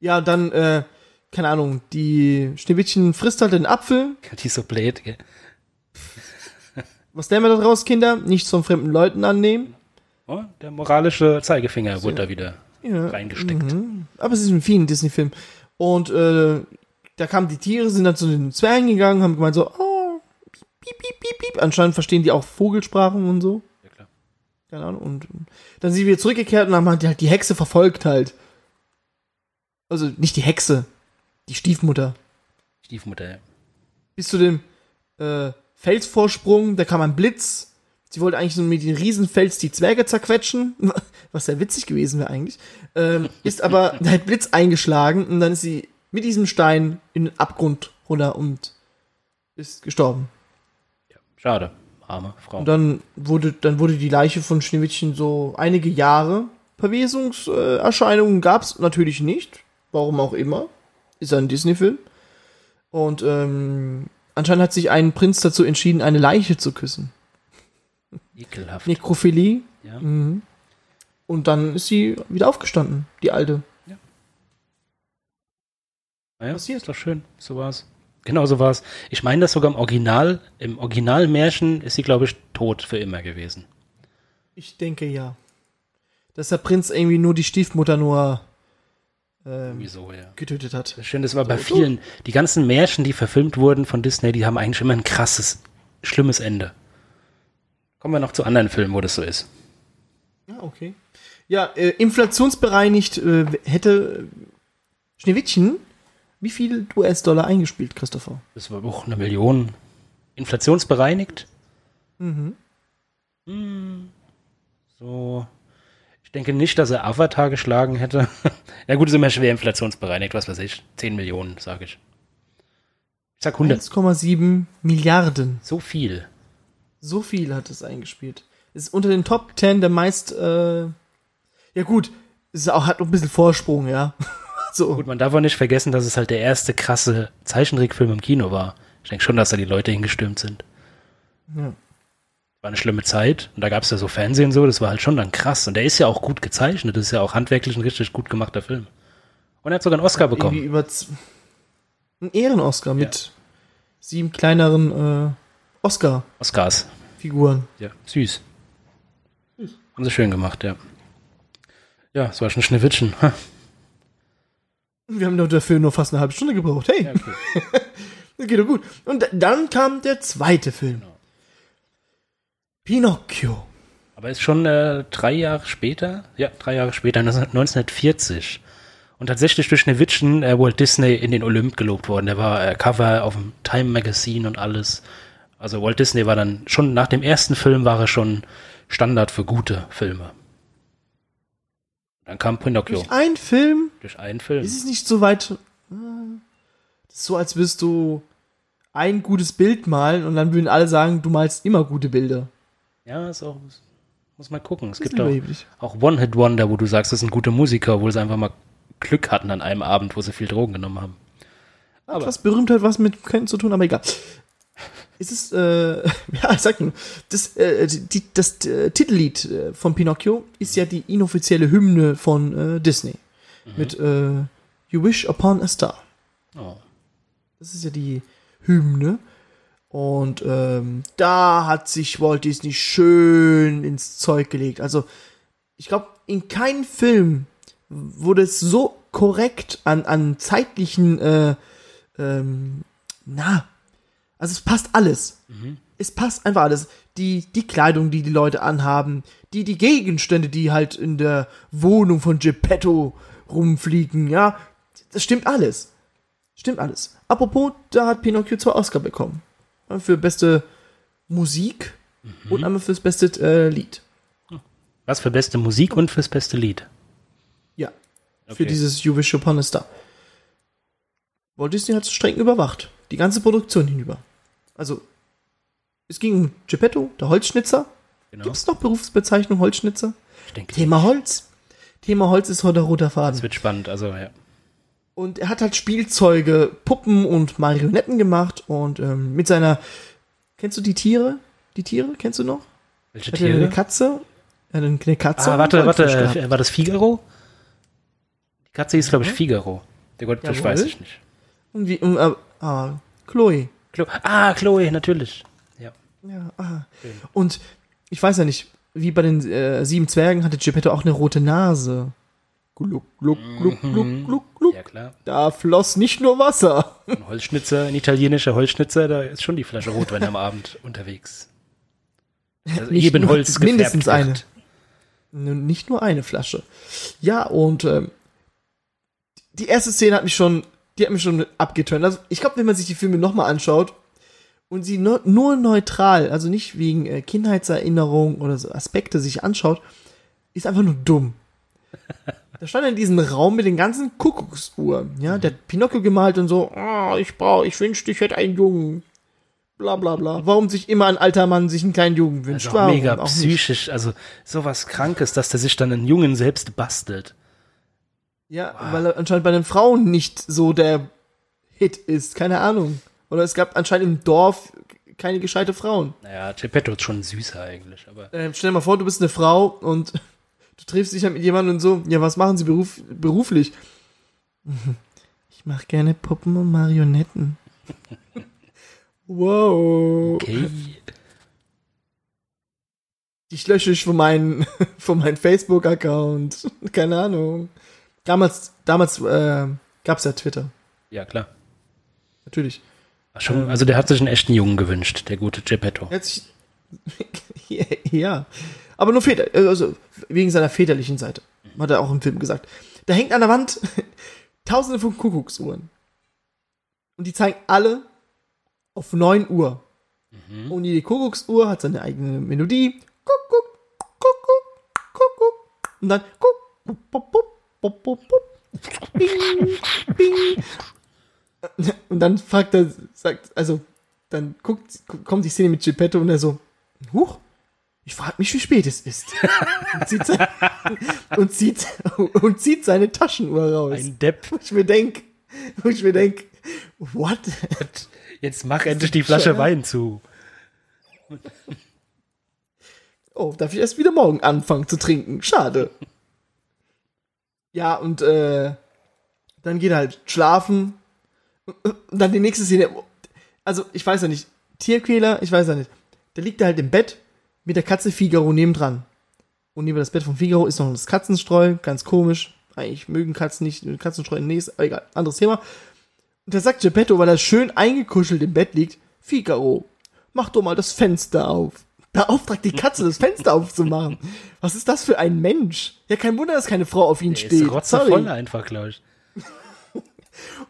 Speaker 1: Ja, dann, äh, keine Ahnung, die Schneewittchen frisst halt den Apfel.
Speaker 2: Die ist so blöd, gell?
Speaker 1: Was lernen wir daraus, Kinder? Nichts von fremden Leuten annehmen.
Speaker 2: Oh, der moralische Zeigefinger wurde da wieder
Speaker 1: Ja.
Speaker 2: reingesteckt.
Speaker 1: Mhm. Aber es ist in vielen Disney-Filmen. Und äh, da kamen die Tiere, sind dann zu den Zwergen gegangen, haben gemeint so, oh, piep, piep. Anscheinend verstehen die auch Vogelsprachen und so.
Speaker 2: Ja, klar.
Speaker 1: Keine Ahnung. Und dann sind wir wieder zurückgekehrt und haben halt die Hexe verfolgt halt. Also nicht die Hexe, die Stiefmutter.
Speaker 2: Stiefmutter, ja.
Speaker 1: Bis zu dem äh, Felsvorsprung, da kam ein Blitz. Sie wollte eigentlich so mit dem Riesenfels die Zwerge zerquetschen, was sehr witzig gewesen wäre eigentlich. Ähm, ist aber der Blitz eingeschlagen und dann ist sie mit diesem Stein in den Abgrund runter und ist gestorben.
Speaker 2: Schade. Arme Frau.
Speaker 1: Und dann wurde, dann wurde die Leiche von Schneewittchen so einige Jahre. Verwesungserscheinungen gab es natürlich nicht. Warum auch immer. Ist ein Disney-Film. Und ähm, anscheinend hat sich ein Prinz dazu entschieden, eine Leiche zu küssen.
Speaker 2: Ekelhaft.
Speaker 1: Nekrophilie.
Speaker 2: Ja.
Speaker 1: Mhm. Und dann ist sie wieder aufgestanden, die alte.
Speaker 2: Naja,
Speaker 1: passiert.
Speaker 2: ist doch schön. So war's. Genau so war's. Ich meine, das sogar im Original, im Originalmärchen ist sie, glaube ich, tot für immer gewesen.
Speaker 1: Ich denke ja. Dass der Prinz irgendwie nur die Stiefmutter nur ähm,
Speaker 2: Wieso, ja.
Speaker 1: getötet hat.
Speaker 2: Schön, das war bei
Speaker 1: So, so.
Speaker 2: vielen, die ganzen Märchen, die verfilmt wurden von Disney, die haben eigentlich immer ein krasses, schlimmes Ende. Kommen wir noch zu anderen Filmen, wo das so ist.
Speaker 1: Ja, okay. Ja, äh, inflationsbereinigt äh, hätte Schneewittchen wie viel US-Dollar eingespielt, Christopher?
Speaker 2: Das war auch eine Million. Inflationsbereinigt?
Speaker 1: Mhm.
Speaker 2: Hm, so. Ich denke nicht, dass er Avatar geschlagen hätte. ja gut, ist immer schwer inflationsbereinigt, was weiß ich. 10 Millionen, sage ich. Ich sag 100.
Speaker 1: 1,7 Milliarden.
Speaker 2: So viel.
Speaker 1: So viel hat es eingespielt. Ist unter den Top 10 der meist, äh, ja gut, ist auch, hat noch ein bisschen Vorsprung, ja. so.
Speaker 2: Gut, man darf auch nicht vergessen, dass es halt der erste krasse Zeichentrickfilm im Kino war. Ich denke schon, dass da die Leute hingestürmt sind.
Speaker 1: Ja.
Speaker 2: War eine schlimme Zeit und da gab es ja so Fernsehen und so, das war halt schon dann krass. Und der ist ja auch gut gezeichnet, das ist ja auch handwerklich ein richtig gut gemachter Film. Und er hat sogar einen Oscar
Speaker 1: Irgendwie
Speaker 2: bekommen.
Speaker 1: über einen Ehren-Oscar mit sieben kleineren äh, Oscar-Figuren.
Speaker 2: Oscars. Ja, süß. Haben sie schön gemacht, ja. Ja, es war schon Schneewittchen. Ha.
Speaker 1: Wir haben doch dafür nur fast eine halbe Stunde gebraucht. Hey,
Speaker 2: Ja, okay.
Speaker 1: das geht doch gut. Und da- dann kam der zweite Film.
Speaker 2: Genau.
Speaker 1: Pinocchio.
Speaker 2: Aber ist schon äh, drei Jahre später, ja, drei Jahre später, 1940. Und tatsächlich durch Schneewittchen äh, Walt Disney in den Olymp gelobt worden. Der war äh, Cover auf dem Time Magazine und alles. Also Walt Disney war dann schon, nach dem ersten Film war er schon Standard für gute Filme. Dann kam Pinocchio
Speaker 1: Durch ein Film
Speaker 2: durch einen Film.
Speaker 1: ist es nicht so weit. Das ist so, als würdest du ein gutes Bild malen und dann würden alle sagen, du malst immer gute Bilder.
Speaker 2: Ja, ist auch, muss mal gucken. Es
Speaker 1: ist
Speaker 2: gibt auch, auch One-Hit-Wonder, wo du sagst, das sind gute Musiker, obwohl sie einfach mal Glück hatten an einem Abend, wo sie viel Drogen genommen haben.
Speaker 1: Hat was Berühmtheit was mit Kennen zu tun, aber egal. Ist es, äh, ja, ich sag nur, das, äh, die, das äh, Titellied äh, von Pinocchio ist ja die inoffizielle Hymne von äh, Disney. Mit äh, You Wish Upon a Star.
Speaker 2: Oh.
Speaker 1: Das ist ja die Hymne. Und ähm, da hat sich Walt Disney schön ins Zeug gelegt. Also, ich glaube, in keinem Film wurde es so korrekt an, an zeitlichen, äh, ähm, na, also es passt alles. Es passt einfach alles. Die, die Kleidung, die die Leute anhaben, die, die Gegenstände, die halt in der Wohnung von Geppetto rumfliegen, ja, das stimmt alles. Stimmt alles. Apropos, da hat Pinocchio zwei Oscar bekommen. Für beste Musik und einmal fürs beste äh, Lied.
Speaker 2: Was für beste Musik und fürs beste Lied.
Speaker 1: Ja. Für
Speaker 2: Okay.
Speaker 1: dieses You Wish Upon a Star. Walt Disney hat es streng überwacht. Die ganze Produktion hinüber. Also, es ging um Geppetto, der Holzschnitzer.
Speaker 2: Genau.
Speaker 1: Gibt es noch Berufsbezeichnung Holzschnitzer?
Speaker 2: Ich denke,
Speaker 1: Thema Holz. Thema Holz ist heute roter
Speaker 2: das
Speaker 1: Faden.
Speaker 2: wird spannend. Also, ja.
Speaker 1: Und er hat halt Spielzeuge, Puppen und Marionetten gemacht und ähm, mit seiner. Kennst du die Tiere? Die Tiere? Kennst du noch?
Speaker 2: Welche
Speaker 1: Hat er eine
Speaker 2: Tiere?
Speaker 1: Katze? Eine Katze.
Speaker 2: Ah, warte, warte.
Speaker 1: Gehabt.
Speaker 2: War das Figaro? Die Katze hieß, glaube ich, Figaro. Der Goldfisch weiß ich nicht.
Speaker 1: Und wie, um, ah, Chloe.
Speaker 2: Chlo ah, Chloe, natürlich. Ja.
Speaker 1: Ja, ah. Und ich weiß ja nicht, wie bei den äh, sieben Zwergen hatte Geppetto auch eine rote Nase. Gluck, gluck, gluck, gluck, gluck, gluck.
Speaker 2: Ja, klar.
Speaker 1: Da floss nicht nur Wasser.
Speaker 2: Ein Holzschnitzer, ein italienischer Holzschnitzer, da ist schon die Flasche Rotwein am Abend unterwegs. Also
Speaker 1: Nicht
Speaker 2: eben Holz
Speaker 1: mindestens eine.
Speaker 2: wird.
Speaker 1: Nicht nur eine Flasche. Ja, und ähm, die erste Szene hat mich schon, die hat mich schon abgeturnt. Also ich glaube, wenn man sich die Filme nochmal anschaut und sie nur, nur neutral, also nicht wegen äh, Kindheitserinnerung oder so Aspekte sich anschaut, ist einfach nur dumm. Da stand er in diesem Raum mit den ganzen Kuckucksuhren, ja, der hat Pinocchio gemalt und so, ah, ich brauch, ich wünschte, ich hätte einen Jungen. Bla bla bla. Warum sich immer ein alter Mann sich einen kleinen Jungen wünscht?
Speaker 2: Also mega
Speaker 1: Auch nicht.
Speaker 2: psychisch, also sowas Krankes, dass der sich dann einen Jungen selbst bastelt.
Speaker 1: Ja, weil er anscheinend bei den Frauen nicht so der Hit ist. Keine Ahnung. Oder es gab anscheinend im Dorf keine gescheite Frauen.
Speaker 2: Naja, Geppetto ist schon süßer eigentlich, aber
Speaker 1: Ähm, stell dir mal vor, du bist eine Frau und du triffst dich halt mit jemandem und so. Ja, was machen sie beruf beruflich? Ich mache gerne Puppen und Marionetten. wow.
Speaker 2: okay.
Speaker 1: Die lösche ich von meinem von meinem Facebook-Account. Keine Ahnung. Damals, damals äh, gab's ja Twitter.
Speaker 2: Ja, klar.
Speaker 1: Natürlich.
Speaker 2: Ach, Schon, also der hat sich einen echten Jungen gewünscht, der gute Geppetto.
Speaker 1: Sich, ja. Aber nur Väter, also wegen seiner väterlichen Seite. Hat er auch im Film gesagt. Da hängt an der Wand tausende von Kuckucksuhren. Und die zeigen alle auf 9 Uhr. Und jede Kuckucksuhr hat seine eigene Melodie. Kuckuck, Kuckuck, Kuckuck. Und dann Kuck, pop, pop, pop. Bing, bing. Und dann fragt er, sagt, also, dann guckt, kommt die Szene mit Geppetto und er so, huch, ich frag mich, wie spät es ist. und, zieht sein, und, zieht, und zieht seine Taschenuhr raus.
Speaker 2: Ein Depp.
Speaker 1: wo ich mir denk, wo ich mir denk, what?
Speaker 2: Jetzt mach endlich die Flasche
Speaker 1: bescheuert?
Speaker 2: Wein zu.
Speaker 1: Oh, darf ich erst wieder morgen anfangen zu trinken? Schade. Ja, und äh, dann geht er halt schlafen. Und dann die nächste Szene. Also, ich weiß ja nicht. Tierquäler, ich weiß ja nicht. Der liegt da halt im Bett mit der Katze Figaro nebendran. Und neben das Bett von Figaro ist noch das Katzenstreu. Ganz komisch. Eigentlich mögen Katzen nicht. Katzenstreu, nee, ist egal. Anderes Thema. Und da sagt Geppetto, weil er schön eingekuschelt im Bett liegt, Figaro, mach doch mal das Fenster auf. Beauftragt die Katze, das Fenster aufzumachen. Was ist das für ein Mensch? Ja, kein Wunder, dass keine Frau auf ihn
Speaker 2: Der
Speaker 1: steht.
Speaker 2: ist rotzevoll einfach, glaube ich.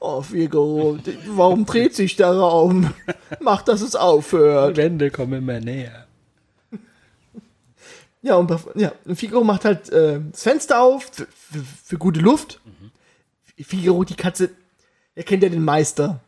Speaker 1: Oh, Figaro, warum dreht sich der Raum? Mach, dass es
Speaker 2: Die
Speaker 1: aufhört.
Speaker 2: Wände kommen immer näher.
Speaker 1: Ja, und ja, Figaro macht halt äh, das Fenster auf für, für, für gute Luft. Figaro, die Katze, er kennt ja den Meister.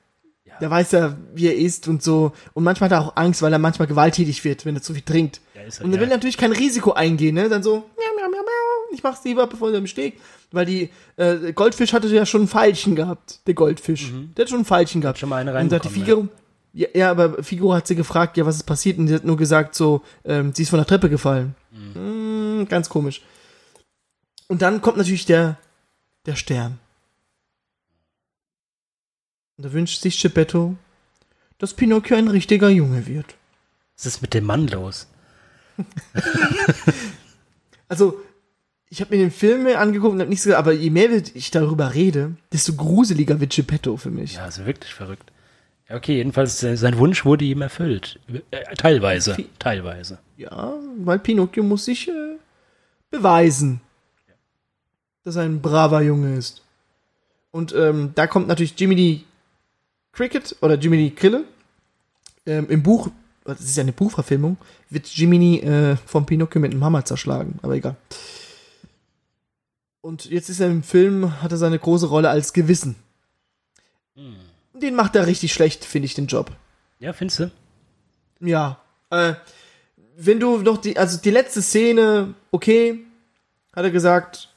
Speaker 1: Der weiß ja, wie er ist und so. Und manchmal hat er auch Angst, weil er manchmal gewalttätig wird, wenn er zu viel trinkt.
Speaker 2: Ja, er,
Speaker 1: und er
Speaker 2: ja.
Speaker 1: will natürlich kein Risiko eingehen, ne? Dann so, miau, miau, miau, miau, ich mach's lieber, bevor er im Steg. Weil die äh, Goldfisch hatte ja schon ein Pfeilchen gehabt, der Goldfisch. Der hat schon ein Pfeilchen gehabt.
Speaker 2: Mhm. Schon mal eine
Speaker 1: Und da hat die Figaro, ja, ja, aber Figaro hat sie gefragt, ja, was ist passiert? Und sie hat nur gesagt, so, ähm, sie ist von der Treppe gefallen. Mm, ganz komisch. Und dann kommt natürlich der, der Stern. Und da wünscht sich Geppetto, dass Pinocchio ein richtiger Junge wird.
Speaker 2: Was ist mit dem Mann los?
Speaker 1: Also, ich habe mir den Film angeguckt und habe nichts gesagt, aber je mehr ich darüber rede, desto gruseliger wird Geppetto für mich.
Speaker 2: Ja, also wirklich verrückt. Okay, jedenfalls, äh, sein Wunsch wurde ihm erfüllt. Äh, teilweise. Teilweise.
Speaker 1: Ja, weil Pinocchio muss sich äh, beweisen, dass er ein braver Junge ist. Und ähm, da kommt natürlich Jiminy Cricket oder Jiminy Krille. Ähm, Im Buch, das ist ja eine Buchverfilmung, wird Jiminy äh, vom Pinocchio mit einem Hammer zerschlagen, aber egal. Und jetzt ist er im Film, hat er seine große Rolle als Gewissen. Den macht er richtig schlecht, finde ich, den Job.
Speaker 2: Ja, findest du?
Speaker 1: Ja. Äh, wenn du noch die, also die letzte Szene, okay, hat er gesagt.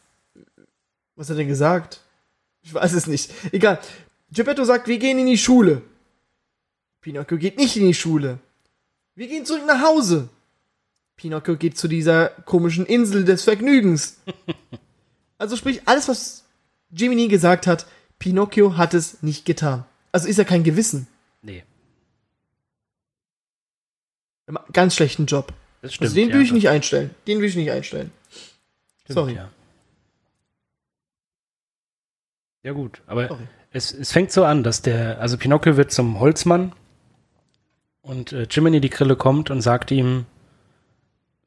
Speaker 1: Was hat er denn gesagt? Ich weiß es nicht. Egal. Geppetto sagt, wir gehen in die Schule. Pinocchio geht nicht in die Schule. Wir gehen zurück nach Hause. Pinocchio geht zu dieser komischen Insel des Vergnügens. Also sprich, alles, was Jiminy gesagt hat, Pinocchio hat es nicht getan. Also ist er kein Gewissen.
Speaker 2: Nee.
Speaker 1: Ganz schlechten Job.
Speaker 2: Das stimmt.
Speaker 1: Also den
Speaker 2: ja,
Speaker 1: will ich nicht einstellen. Den will ich nicht einstellen.
Speaker 2: stimmt,
Speaker 1: sorry.
Speaker 2: Ja. ja gut, aber
Speaker 1: Sorry.
Speaker 2: Es, es fängt so an, dass der, also Pinocchio wird zum Holzmann und äh, Jiminy die Grille kommt und sagt ihm,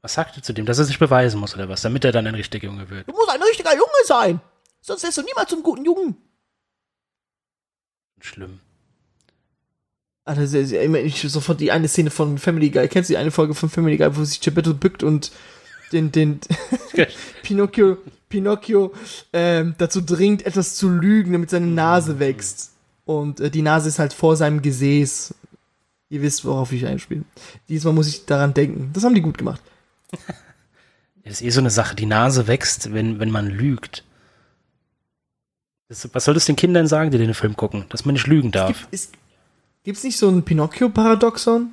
Speaker 2: was sagt er zu dem, dass er sich beweisen muss oder was, damit er dann ein richtiger Junge wird.
Speaker 1: Du musst ein richtiger Junge sein. Sonst wirst du niemals zum guten Jungen.
Speaker 2: Schlimm.
Speaker 1: Immer- ich sofort die eine Szene von Family Guy. Kennst du die eine Folge von Family Guy, wo sich Geppetto bückt und den, den Pinocchio, Pinocchio ähm, dazu dringt, etwas zu lügen, damit seine Nase wächst. Und äh, die Nase ist halt vor seinem Gesäß. Ihr wisst, worauf ich einspiele. Diesmal muss ich daran denken. Das haben die gut gemacht.
Speaker 2: Das ist eh so eine Sache, die Nase wächst, wenn, wenn man lügt. Das, was soll das den Kindern sagen, die den Film gucken? Dass man nicht lügen darf.
Speaker 1: Gibt, ist, gibt's nicht so ein Pinocchio-Paradoxon?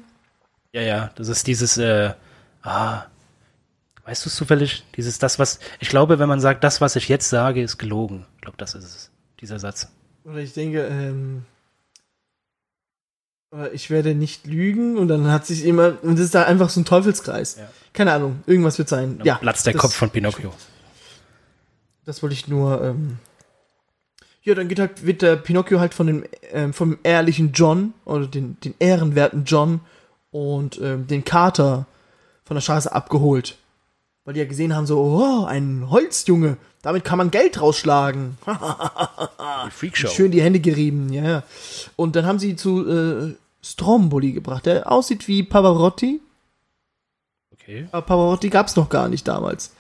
Speaker 2: Ja, ja, das ist dieses, äh, ah, weißt du es zufällig? Dieses, das, was, ich glaube, wenn man sagt, das, was ich jetzt sage, ist gelogen. Ich glaube, das ist es, dieser Satz.
Speaker 1: Oder ich denke, ähm, ich werde nicht lügen und dann hat sich immer, und das ist da einfach so ein Teufelskreis.
Speaker 2: Ja.
Speaker 1: Keine Ahnung, irgendwas wird sein.
Speaker 2: Dann
Speaker 1: ja,
Speaker 2: platzt der
Speaker 1: das,
Speaker 2: Kopf von Pinocchio.
Speaker 1: Das wollte ich nur, ähm, ja, dann geht halt, wird der Pinocchio halt von dem, ähm, vom ehrlichen John, oder den, den ehrenwerten John und ähm, den Kater von der Straße abgeholt. Weil die ja gesehen haben, so, oh, ein Holzjunge, damit kann man Geld rausschlagen.
Speaker 2: Die Freakshow.
Speaker 1: Schön die Hände gerieben, ja. Und dann haben sie zu äh, Stromboli gebracht, der aussieht wie Pavarotti.
Speaker 2: Okay.
Speaker 1: Aber Pavarotti gab's noch gar nicht damals.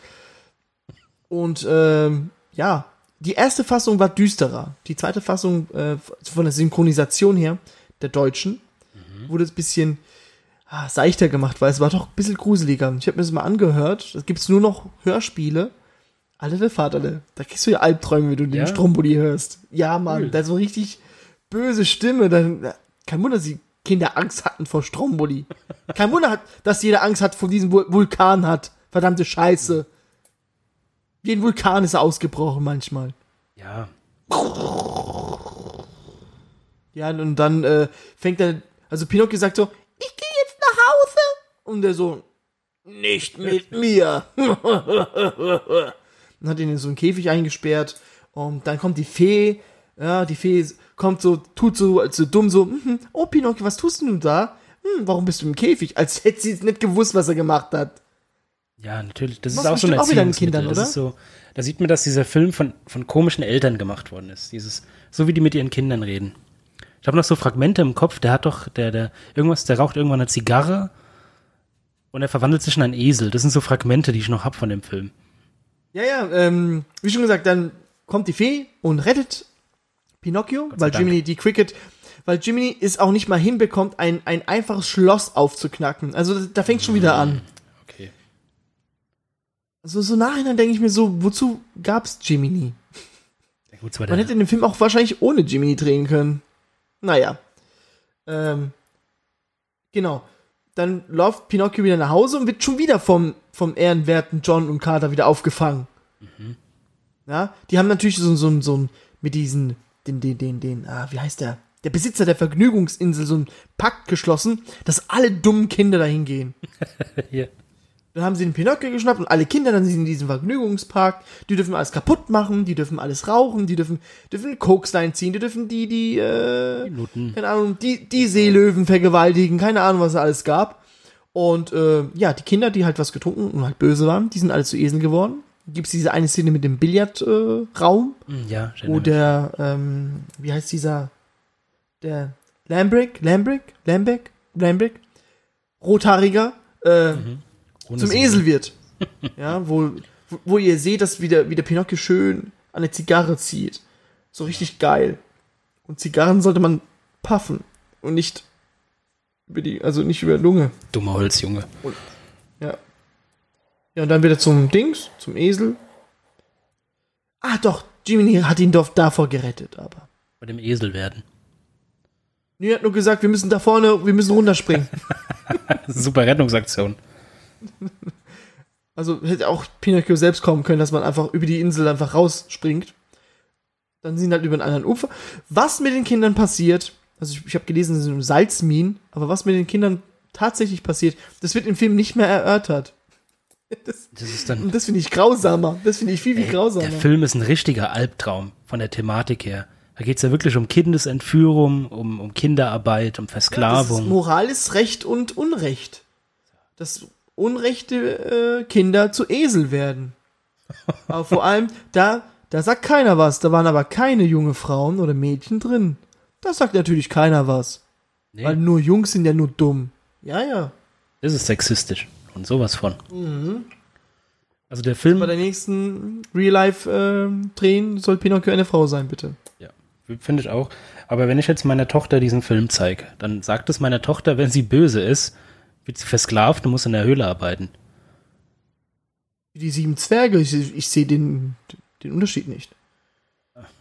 Speaker 1: Und ähm, ja, die erste Fassung war düsterer. Die zweite Fassung äh, von der Synchronisation her, der deutschen, wurde es ein bisschen ah, seichter gemacht, weil es war doch ein bisschen gruseliger. Ich habe mir das mal angehört. Es gibt nur noch Hörspiele. Alle der Vaterle. Da kriegst du ja Albträume, wenn du den
Speaker 2: Ja?
Speaker 1: Stromboli hörst. Ja, Mann,
Speaker 2: Cool.
Speaker 1: der hat so richtig böse Stimme. Dann, kein Wunder, dass die Kinder Angst hatten vor Stromboli. Kein Wunder, hat- dass jeder Angst hat vor diesem Vul- Vulkan hat. Verdammte Scheiße. Wie ein Vulkan ist er ausgebrochen manchmal.
Speaker 2: Ja.
Speaker 1: Ja, und dann äh, fängt er, also Pinocchio sagt so, ich gehe. Und der so, nicht mit mir. und hat ihn in so einen Käfig eingesperrt. Und dann kommt die Fee, ja, die Fee kommt so, tut so, als so dumm so, mhm, oh Pinocchio, was tust denn du da? Hm, warum bist du im Käfig? Als hätte sie jetzt nicht gewusst, was er gemacht hat.
Speaker 2: Ja, natürlich. Das
Speaker 1: Machst
Speaker 2: ist auch so ein
Speaker 1: auch wieder. Kindern,
Speaker 2: das
Speaker 1: oder?
Speaker 2: ist so, da sieht man, dass dieser Film von, von komischen Eltern gemacht worden ist. Dieses, so wie die mit ihren Kindern reden. Ich habe noch so Fragmente im Kopf, der hat doch, der, der, irgendwas, der raucht irgendwann eine Zigarre und er verwandelt sich in einen Esel. Das sind so Fragmente, die ich noch hab von dem Film.
Speaker 1: Ja, ja, ähm, wie schon gesagt, dann kommt die Fee und rettet Pinocchio, weil
Speaker 2: Dank.
Speaker 1: Jiminy die Cricket, weil Jiminy es auch nicht mal hinbekommt, ein, ein einfaches Schloss aufzuknacken. Also da, fängt schon wieder an.
Speaker 2: Okay.
Speaker 1: So, so nachhinein denke ich mir so, wozu gab's Jiminy?
Speaker 2: Ja, gut,
Speaker 1: Man hätte den Film auch wahrscheinlich ohne Jiminy drehen können. Naja. Ähm, genau. Dann läuft Pinocchio wieder nach Hause und wird schon wieder vom, vom ehrenwerten John und Carter wieder aufgefangen. Ja, die haben natürlich so, so, so ein, mit diesen, den, den, den, den, ah, wie heißt der? Der Besitzer der Vergnügungsinsel, so ein Pakt geschlossen, dass alle dummen Kinder dahin gehen.
Speaker 2: hier.
Speaker 1: Dann haben sie den Pinocchio geschnappt und alle Kinder dann sind in diesem Vergnügungspark. Die dürfen alles kaputt machen, die dürfen alles rauchen, die dürfen, dürfen Kokslein ziehen, die dürfen die, die, äh,
Speaker 2: Minuten.
Speaker 1: keine Ahnung, die, die Seelöwen vergewaltigen, keine Ahnung, was es alles gab. Und äh, ja, die Kinder, die halt was getrunken und halt böse waren, die sind alle zu Eseln geworden. Gibt's diese eine Szene mit dem Billardraum, äh,
Speaker 2: Ja,
Speaker 1: wo der, ähm, wie heißt dieser, der Lambrick, Lambrick, Lambeck, Lambrick, rothaariger, äh, Zum. Esel wird. ja, wo, wo- ihr seht, dass wieder, wie der Pinocchio schön an eine Zigarre zieht. So richtig geil. Und Zigarren sollte man puffen und nicht über die, also nicht über die Lunge.
Speaker 2: Dummer Holzjunge.
Speaker 1: Ja. Ja, und dann wieder zum Dings, zum Esel. Ah, doch, Jiminy hat ihn doch davor gerettet, aber.
Speaker 2: Bei dem Esel werden.
Speaker 1: Nee, er hat nur gesagt, wir müssen da vorne, wir müssen runterspringen.
Speaker 2: Super Rettungsaktion.
Speaker 1: Also hätte auch Pinocchio selbst kommen können, dass man einfach über die Insel einfach rausspringt. Dann sind halt über einen anderen Ufer. Was mit den Kindern passiert, also ich, ich habe gelesen, sie sind im Salzminen, aber was mit den Kindern tatsächlich passiert, das wird im Film nicht mehr erörtert. Das,
Speaker 2: Das ist dann.
Speaker 1: das finde ich grausamer. Das finde ich viel, viel
Speaker 2: Ey,
Speaker 1: grausamer.
Speaker 2: der Film ist ein richtiger Albtraum von der Thematik her. Da geht es ja wirklich um Kindesentführung, um, um Kinderarbeit, um
Speaker 1: Ja, das ist,
Speaker 2: Versklavung.
Speaker 1: Moral ist Recht und Unrecht. Dass unrechte äh, Kinder zu Esel werden. aber vor allem, da, da sagt keiner was. Da waren aber keine junge Frauen oder Mädchen drin. Da sagt natürlich keiner was.
Speaker 2: nee,
Speaker 1: Weil nur Jungs sind ja nur dumm. Ja, ja.
Speaker 2: das ist sexistisch. Und sowas von. Also der Film.
Speaker 1: Bei der nächsten Real-Life-Drehen soll Pinocchio eine Frau sein, bitte.
Speaker 2: Ja, finde ich auch. Aber wenn ich jetzt meiner Tochter diesen Film zeige, dann sagt es meiner Tochter, wenn sie böse ist, wird sie versklavt und muss in der Höhle arbeiten.
Speaker 1: Die sieben Zwerge, ich, ich sehe den, den Unterschied nicht.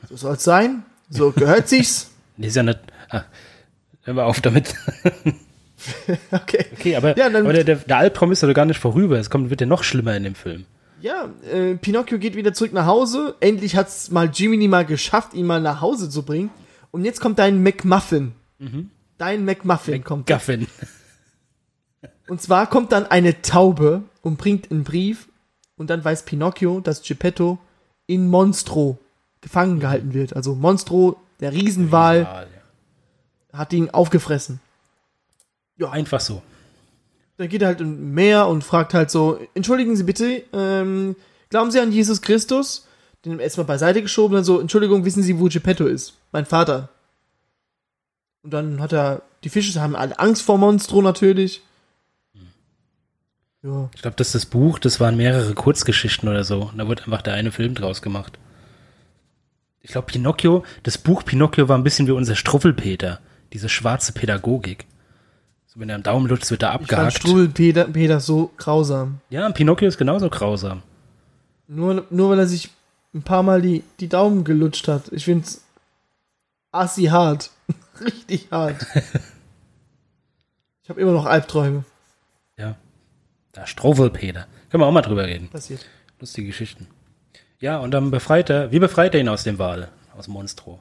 Speaker 1: So soll es sein. So gehört sich's.
Speaker 2: Nee, ist ja nicht. Ah, hör mal auf damit.
Speaker 1: Okay.
Speaker 2: Okay, aber,
Speaker 1: Ja,
Speaker 2: aber der, der, der Albtraum ist ja doch gar nicht vorüber. Es kommt, wird ja noch schlimmer in dem Film.
Speaker 1: Ja, äh, Pinocchio geht wieder zurück nach Hause. Endlich hat's mal Jiminy mal geschafft, ihn mal nach Hause zu bringen. Und jetzt kommt dein McMuffin. Dein McMuffin kommt.
Speaker 2: Gaffin.
Speaker 1: Und zwar kommt dann eine Taube und bringt einen Brief. Und dann weiß Pinocchio, dass Geppetto in Monstro gefangen gehalten wird. Also Monstro, der Riesenwal,
Speaker 2: Ja,
Speaker 1: hat ihn aufgefressen.
Speaker 2: Einfach so.
Speaker 1: Dann geht er halt im Meer und fragt halt so, entschuldigen Sie bitte, ähm, glauben Sie an Jesus Christus? Den erstmal beiseite geschoben, dann so, Entschuldigung, wissen Sie, wo Geppetto ist? Mein Vater. Und dann hat er, die Fische haben alle Angst vor Monstro natürlich. Ja,
Speaker 2: Ich glaube, das ist das Buch, das waren mehrere Kurzgeschichten oder so. Und da wurde einfach der eine Film draus gemacht. Ich glaube, Pinocchio, das Buch Pinocchio war ein bisschen wie unser Struffelpeter. Diese schwarze Pädagogik. So, wenn er am Daumen lutscht, wird er
Speaker 1: ich fand
Speaker 2: abgehakt.
Speaker 1: Struwelpeter Peter so grausam.
Speaker 2: Ja, Pinocchio ist genauso grausam.
Speaker 1: Nur, nur weil er sich ein paar Mal die, die Daumen gelutscht hat. Ich find's assi hart. Richtig hart. ich habe immer noch Albträume.
Speaker 2: Ja. Der Struffelpeter. Können wir auch mal drüber reden.
Speaker 1: Passiert.
Speaker 2: Lustige Geschichten. Ja, und dann befreit er, wie befreit er ihn aus dem Wal? Aus Monstro.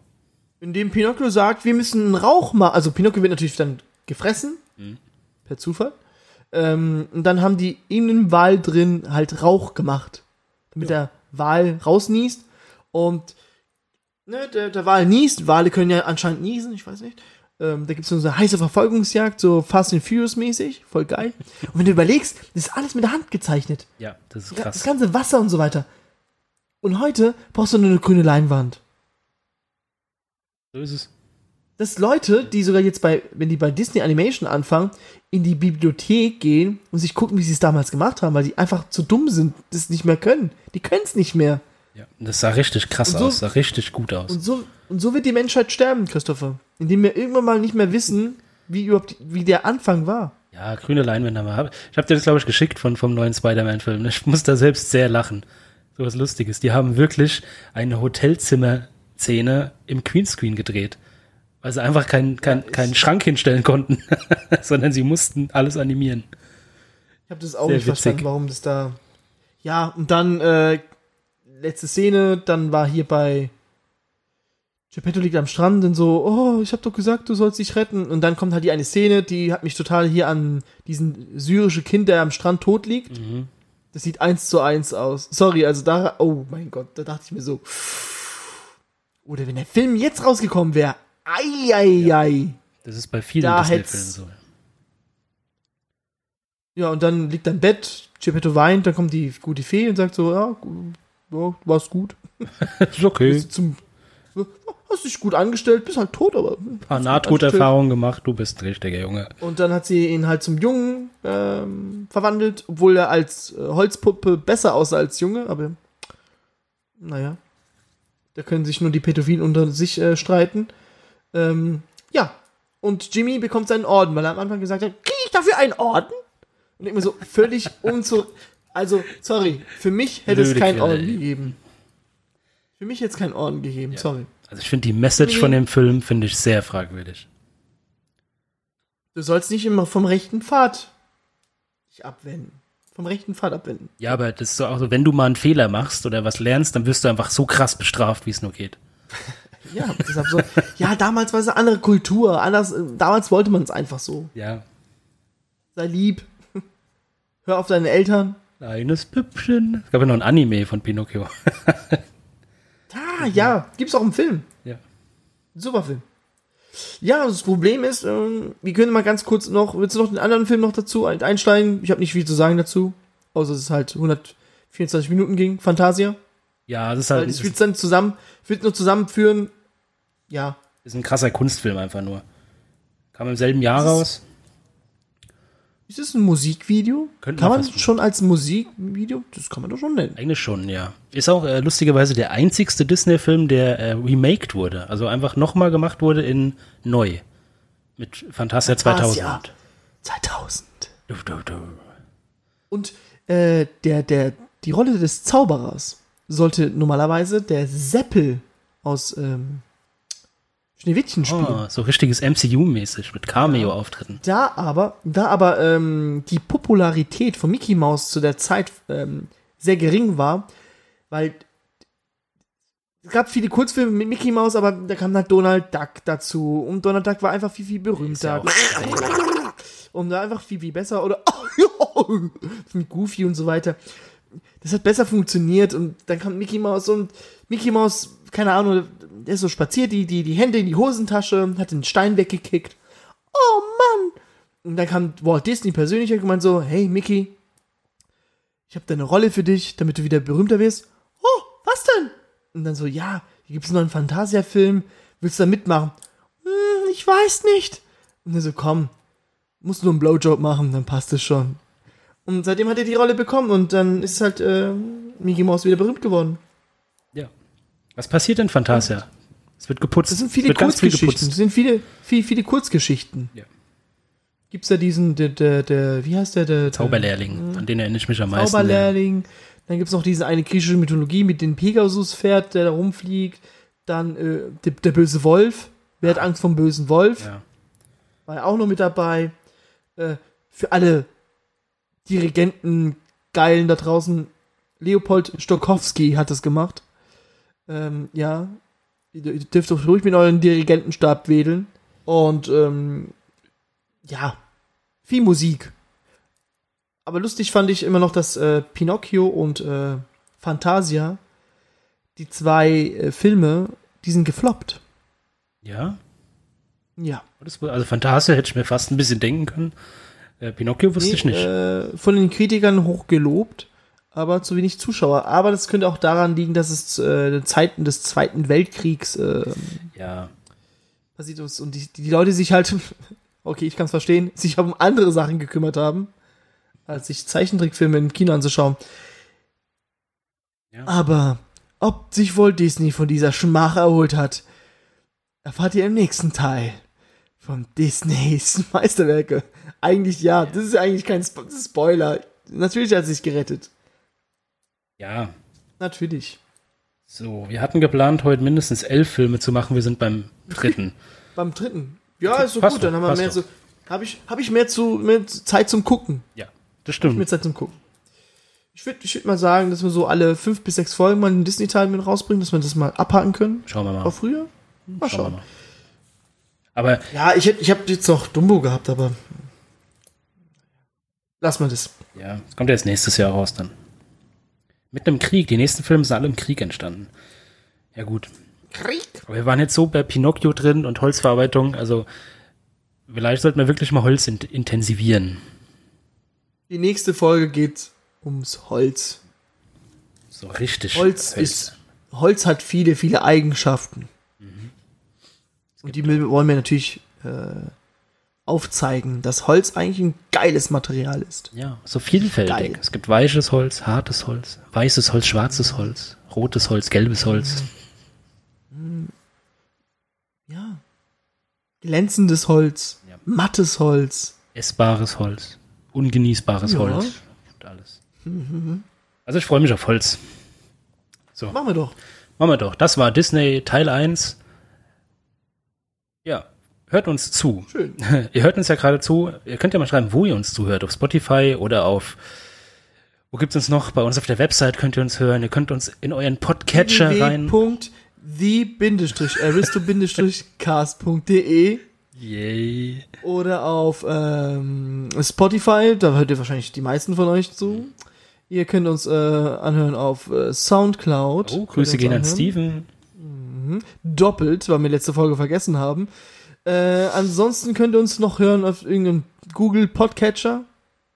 Speaker 1: Indem Pinocchio sagt, wir müssen einen Rauch machen. Also Pinocchio wird natürlich dann gefressen. Per Zufall. Ähm, und dann haben die in dem Wal drin halt Rauch gemacht. Damit der Wal rausniest. Und ne, der, der Wal niest. Wale können ja anscheinend niesen, ich weiß nicht. Ähm, da gibt es so eine heiße Verfolgungsjagd, so Fast and Furious mäßig. Voll geil. Und wenn du überlegst, das ist alles mit der Hand gezeichnet.
Speaker 2: Ja, das ist
Speaker 1: Das
Speaker 2: krass.
Speaker 1: ganze Wasser und so weiter. Und heute brauchst du nur eine grüne Leinwand.
Speaker 2: So ist es.
Speaker 1: dass Leute, die sogar jetzt bei, wenn die bei Disney Animation anfangen, in die Bibliothek gehen und sich gucken, wie sie es damals gemacht haben, weil die einfach zu dumm sind, das nicht mehr können. Die können es nicht mehr.
Speaker 2: Ja, das sah richtig krass
Speaker 1: so-
Speaker 2: aus, sah richtig gut aus.
Speaker 1: Und so, und so wird die Menschheit sterben, Christopher. Indem wir irgendwann mal nicht mehr wissen, wie überhaupt, wie der Anfang war.
Speaker 2: Ja, grüne Leinwände haben wir. Ich habe dir das, glaube ich, geschickt von, vom neuen Spider-Man-Film. Ich muss da selbst sehr lachen. So was Lustiges. Die haben wirklich eine Hotelzimmer-Szene im Queenscreen gedreht. Weil sie einfach keinen kein, keinen Schrank hinstellen konnten, sondern sie mussten alles animieren.
Speaker 1: Ich habe das auch
Speaker 2: Sehr
Speaker 1: nicht verstanden,
Speaker 2: witzig.
Speaker 1: warum das da. Ja, und dann, äh, letzte Szene, dann war hier bei Geppetto liegt am Strand und so, oh, ich hab doch gesagt, du sollst dich retten. Und dann kommt halt die eine Szene, die hat mich total hier an diesen syrische Kind, der am Strand tot liegt.
Speaker 2: Mhm.
Speaker 1: Das sieht eins zu eins aus. Sorry, also da, oh mein Gott, da dachte ich mir so. Oder wenn der Film jetzt rausgekommen wäre, ei, ei, ei.
Speaker 2: Das ist bei vielen Disney-Filmen so.
Speaker 1: Ja, und dann liegt er im Bett, Geppetto weint, dann kommt die gute Fee und sagt so, ja, ja war's gut.
Speaker 2: ist okay.
Speaker 1: Bis zum, Hast dich gut angestellt, bist halt tot, aber.
Speaker 2: Paar Nahtoderfahrungen gemacht, du bist ein richtiger Junge.
Speaker 1: Und dann hat sie ihn halt zum Jungen ähm, verwandelt, obwohl er als äh, Holzpuppe besser aussah als Junge, aber naja. Da können sich nur die Pädophilen unter sich äh, streiten. Ähm, ja. Und Jimmy bekommt seinen Orden, weil er am Anfang gesagt hat, kriege ich dafür einen Orden? Und ich mir so völlig unzu... Also, sorry, für mich hätte es
Speaker 2: Blöde
Speaker 1: keinen
Speaker 2: Quelle,
Speaker 1: Orden gegeben. Für mich hätte es keinen Orden gegeben, sorry.
Speaker 2: Also ich finde die Message von dem Film finde ich sehr fragwürdig.
Speaker 1: Du sollst nicht immer vom rechten Pfad dich abwenden. Vom rechten Pfad abwenden.
Speaker 2: Ja, aber das ist so auch so, wenn du mal einen Fehler machst oder was lernst, dann wirst du einfach so krass bestraft, wie es nur geht.
Speaker 1: Ja, deshalb so. ja, damals war es eine andere Kultur. Anders, äh, damals wollte man es einfach so.
Speaker 2: Ja.
Speaker 1: Sei lieb. Hör auf deine Eltern.
Speaker 2: Kleines Püppchen. Es gab ja noch ein Anime von Pinocchio.
Speaker 1: Ah, ja, gibt's auch im Film.
Speaker 2: ja.
Speaker 1: Super Film. Ja, das Problem ist, ähm, wir können mal ganz kurz noch, willst du noch den anderen Film noch dazu ein- einsteigen? Ich habe nicht viel zu sagen dazu, außer dass es halt 124 Minuten ging, Fantasia.
Speaker 2: Ja, das ist halt
Speaker 1: ich will es dann zusammen, will nur zusammenführen. Ja,
Speaker 2: ist ein krasser Kunstfilm einfach nur. Kam im selben Jahr raus.
Speaker 1: Ist es ein Musikvideo?
Speaker 2: Könnte
Speaker 1: kann
Speaker 2: man
Speaker 1: schon als Musikvideo? Das kann man doch schon nennen.
Speaker 2: Eigentlich schon, ja. Ist auch äh, lustigerweise der einzigste Disney-Film, der äh, remaked wurde. Also einfach nochmal gemacht wurde in neu. Mit Fantasia 2000.
Speaker 1: Fantasia. 2000.
Speaker 2: Du, du, du.
Speaker 1: Und äh, der, der, die Rolle des Zauberers sollte normalerweise der Seppel aus ähm, Schneewittchen spielen.
Speaker 2: Oh, so richtiges MCU-mäßig mit Cameo-Auftritten.
Speaker 1: Da aber, da aber ähm, die Popularität von Mickey Mouse zu der Zeit ähm, sehr gering war, weil es gab viele Kurzfilme mit Mickey Mouse, aber da kam dann Donald Duck dazu und Donald Duck war einfach viel, viel
Speaker 2: ja
Speaker 1: berühmter und da einfach viel, viel besser oder mit Goofy und so weiter. Das hat besser funktioniert und dann kam Mickey Mouse und Mickey Mouse, keine Ahnung, der ist so spaziert, die, die, die Hände in die Hosentasche, hat den Stein weggekickt. Oh Mann! Und dann kam Walt Disney persönlich und gemeint so, hey Mickey, ich habe da eine Rolle für dich, damit du wieder berühmter wirst. Oh, was denn? Und dann so, ja, hier gibt's noch einen Fantasia-Film, willst du da mitmachen? Hm, ich weiß nicht. Und dann so, komm, musst nur einen Blowjob machen, dann passt es schon. Und seitdem hat er die Rolle bekommen und dann ist halt äh, Mickey Mouse wieder berühmt geworden.
Speaker 2: Was passiert in Fantasia? Es wird geputzt.
Speaker 1: Das sind
Speaker 2: Es
Speaker 1: viele Kurzgeschichten.
Speaker 2: Geputzt.
Speaker 1: sind viele, viele, viele Kurzgeschichten.
Speaker 2: Ja.
Speaker 1: Gibt's da diesen, der, der, der, wie heißt der, der, der
Speaker 2: Zauberlehrling, an den erinnere ich mich am meisten.
Speaker 1: Zauberlehrling. Dann gibt's noch diese eine griechische Mythologie mit dem Pegasus-Pferd, der da rumfliegt. Dann äh, der, der böse Wolf. Wer hat Angst vom bösen Wolf?
Speaker 2: Ja.
Speaker 1: War ja auch noch mit dabei. Äh, für alle Dirigenten Geilen da draußen. Leopold Stokowski hat das gemacht. Ähm, ja. Ihr, ihr dürft doch ruhig mit euren Dirigentenstab wedeln. Und ähm, ja, viel Musik. Aber lustig fand ich immer noch, dass äh, Pinocchio und äh, Fantasia, die zwei äh, Filme, die sind gefloppt.
Speaker 2: ja.
Speaker 1: Ja.
Speaker 2: Also Fantasia hätte ich mir fast ein bisschen denken können. Äh, Pinocchio wusste ich nicht.
Speaker 1: Äh, von den Kritikern hoch gelobt, aber zu wenig Zuschauer. Aber das könnte auch daran liegen, dass es äh, Zeiten des Zweiten Weltkriegs äh,
Speaker 2: ja.
Speaker 1: passiert ist und die, die Leute sich halt, okay, ich kann es verstehen, sich um andere Sachen gekümmert haben, als sich Zeichentrickfilme im Kino anzuschauen.
Speaker 2: Ja.
Speaker 1: Aber ob sich Walt Disney von dieser Schmach erholt hat, erfahrt ihr im nächsten Teil von Disneys Meisterwerke. Eigentlich ja, das ist ja eigentlich kein Spo Spoiler. Natürlich hat er sich gerettet.
Speaker 2: Ja.
Speaker 1: Natürlich.
Speaker 2: So, wir hatten geplant, heute mindestens elf Filme zu machen. Wir sind beim dritten.
Speaker 1: Beim dritten. Ja, ist so
Speaker 2: Passt
Speaker 1: gut, dann haben wir mehr so. Habe ich, hab ich mehr zu mehr Zeit zum Gucken.
Speaker 2: ja, das
Speaker 1: Mehr
Speaker 2: stimmt.
Speaker 1: Zeit zum Gucken. Ich würde ich würd mal sagen, dass wir so alle fünf bis sechs Folgen mal einen Disney-Teil mit rausbringen, dass wir das mal abhaken können.
Speaker 2: Schauen wir mal.
Speaker 1: Auch früher. Mal
Speaker 2: Schauen
Speaker 1: schauen.
Speaker 2: mal. Aber
Speaker 1: Ja, ich, ich habe jetzt noch Dumbo gehabt, aber lass mal das.
Speaker 2: ja, es kommt ja jetzt nächstes Jahr raus dann. Mit einem Krieg. Die nächsten Filme sind alle im Krieg entstanden. Ja, gut.
Speaker 1: Krieg.
Speaker 2: Aber wir waren jetzt so bei Pinocchio drin und Holzverarbeitung. Also, vielleicht sollten wir wirklich mal Holz int intensivieren.
Speaker 1: Die nächste Folge geht ums Holz.
Speaker 2: So richtig.
Speaker 1: Holz ist, Holz hat viele, viele Eigenschaften. Und die wollen wir natürlich äh, aufzeigen, dass Holz eigentlich ein geiles Material ist.
Speaker 2: Ja, so vielfältig.
Speaker 1: Geil.
Speaker 2: Es gibt weiches Holz, hartes Holz, weißes Holz, schwarzes Holz, rotes Holz, gelbes Holz.
Speaker 1: Ja. Glänzendes Holz,
Speaker 2: Ja.
Speaker 1: mattes Holz.
Speaker 2: Essbares Holz, ungenießbares
Speaker 1: Ja.
Speaker 2: Holz. Und alles. Also ich freue mich auf Holz. So,
Speaker 1: Machen wir doch.
Speaker 2: machen wir doch. Das war Disney Teil 1. Ja, hört uns zu.
Speaker 1: Schön.
Speaker 2: Ihr hört uns ja gerade zu. Ihr könnt ja mal schreiben, wo ihr uns zuhört. Auf Spotify oder auf. Wo gibt's uns noch? Bei uns auf der Website könnt ihr uns hören. Ihr könnt uns in euren Podcatcher rein.
Speaker 1: the-aristo-cast.de
Speaker 2: Yay.
Speaker 1: oder auf ähm, Spotify, da hört ihr wahrscheinlich die meisten von euch zu. Ihr könnt uns äh, anhören auf äh, Soundcloud.
Speaker 2: Oh, Grüße gehen an
Speaker 1: anhören.
Speaker 2: Steven.
Speaker 1: Doppelt, weil wir letzte Folge vergessen haben. Äh, ansonsten könnt ihr uns noch hören auf irgendeinem Google Podcatcher.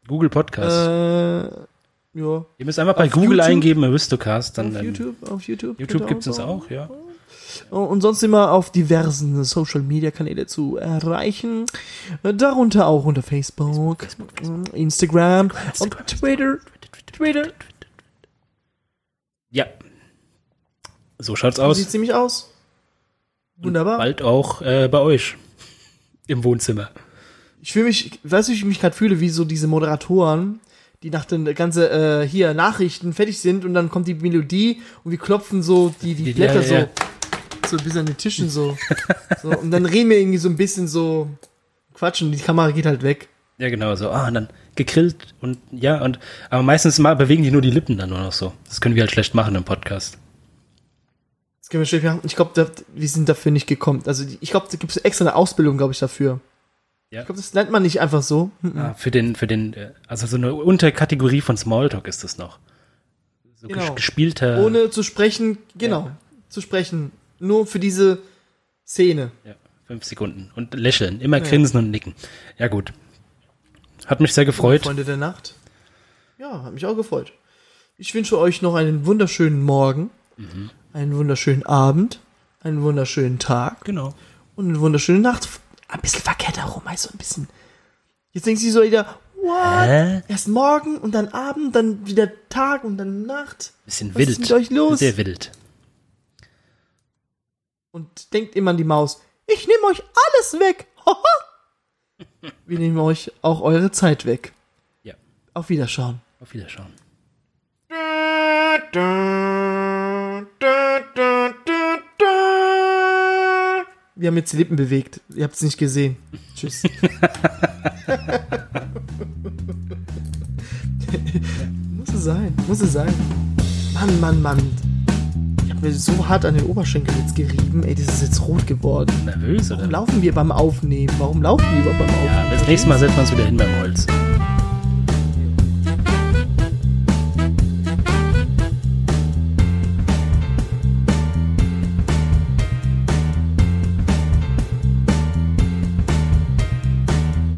Speaker 2: Google Podcast.
Speaker 1: Äh, ja.
Speaker 2: ihr müsst einfach bei
Speaker 1: auf
Speaker 2: Google
Speaker 1: YouTube?
Speaker 2: eingeben, Aristocast. Dann
Speaker 1: auf YouTube, auf YouTube.
Speaker 2: YouTube
Speaker 1: ihr
Speaker 2: gibt's uns
Speaker 1: auch.
Speaker 2: auch, ja.
Speaker 1: Und sonst immer auf diversen Social Media Kanäle zu erreichen. Darunter auch unter Facebook, Instagram, und Twitter. Twitter.
Speaker 2: Ja. So schaut's aus.
Speaker 1: Sieht ziemlich aus. Wunderbar.
Speaker 2: Bald auch äh, bei euch. Im Wohnzimmer.
Speaker 1: Ich fühle mich, weißt du, wie ich mich gerade fühle, wie so diese Moderatoren, die nach den ganze äh, hier Nachrichten fertig sind und dann kommt die Melodie und wir klopfen so die, die Blätter
Speaker 2: ja, ja.
Speaker 1: so, so bis an den Tischen so. so. Und dann reden wir irgendwie so ein bisschen so quatschen, die Kamera geht halt weg.
Speaker 2: Ja, genau, so, ah, und dann gegrillt und ja, und aber meistens mal bewegen die nur die Lippen dann nur noch so. Das können wir halt schlecht machen im Podcast.
Speaker 1: Das können wir machen. Ich glaube, wir sind dafür nicht gekommen. Also ich glaube, da gibt es extra eine Ausbildung, glaube ich, dafür.
Speaker 2: Ja.
Speaker 1: Ich glaube, das lernt man nicht einfach so. Mhm.
Speaker 2: Ah, für den, für den, äh, also so eine Unterkategorie von Smalltalk ist das noch. So
Speaker 1: Genau.
Speaker 2: ges- gespielter.
Speaker 1: Ohne zu sprechen, genau, zu sprechen. Nur für diese Szene.
Speaker 2: Ja, fünf Sekunden. Und lächeln. Immer grinsen und nicken. Ja, gut. Hat mich sehr gefreut.
Speaker 1: Freunde der Nacht. Ja, hat mich auch gefreut. Ich wünsche euch noch einen wunderschönen Morgen,
Speaker 2: Mhm.
Speaker 1: Einen wunderschönen Abend, einen wunderschönen Tag
Speaker 2: Genau.
Speaker 1: und eine wunderschöne Nacht. Ein bisschen verkehrt herum, also ein bisschen. Jetzt denkt sie so wieder, what?
Speaker 2: Hä?
Speaker 1: Erst morgen und dann Abend, dann wieder Tag und dann Nacht.
Speaker 2: Bisschen
Speaker 1: Was
Speaker 2: wild.
Speaker 1: ist mit euch los?
Speaker 2: Sehr wild.
Speaker 1: Und denkt immer an die Maus, ich nehme euch alles weg. Wir nehmen euch auch eure Zeit weg.
Speaker 2: Ja.
Speaker 1: Auf Wiederschauen.
Speaker 2: Auf Wiederschauen.
Speaker 1: Wir haben jetzt die Lippen bewegt. Ihr habt es nicht gesehen. Tschüss. muss es sein. Muss es sein. Mann, Mann, Mann. Ich habe mir so hart an den Oberschenkel jetzt gerieben. Ey, das ist jetzt rot geworden.
Speaker 2: Nervös, oder?
Speaker 1: Warum laufen wir beim Aufnehmen? Warum laufen wir überhaupt beim Aufnehmen?
Speaker 2: Ja, das nächste Mal setzt man uns wieder hin beim Holz.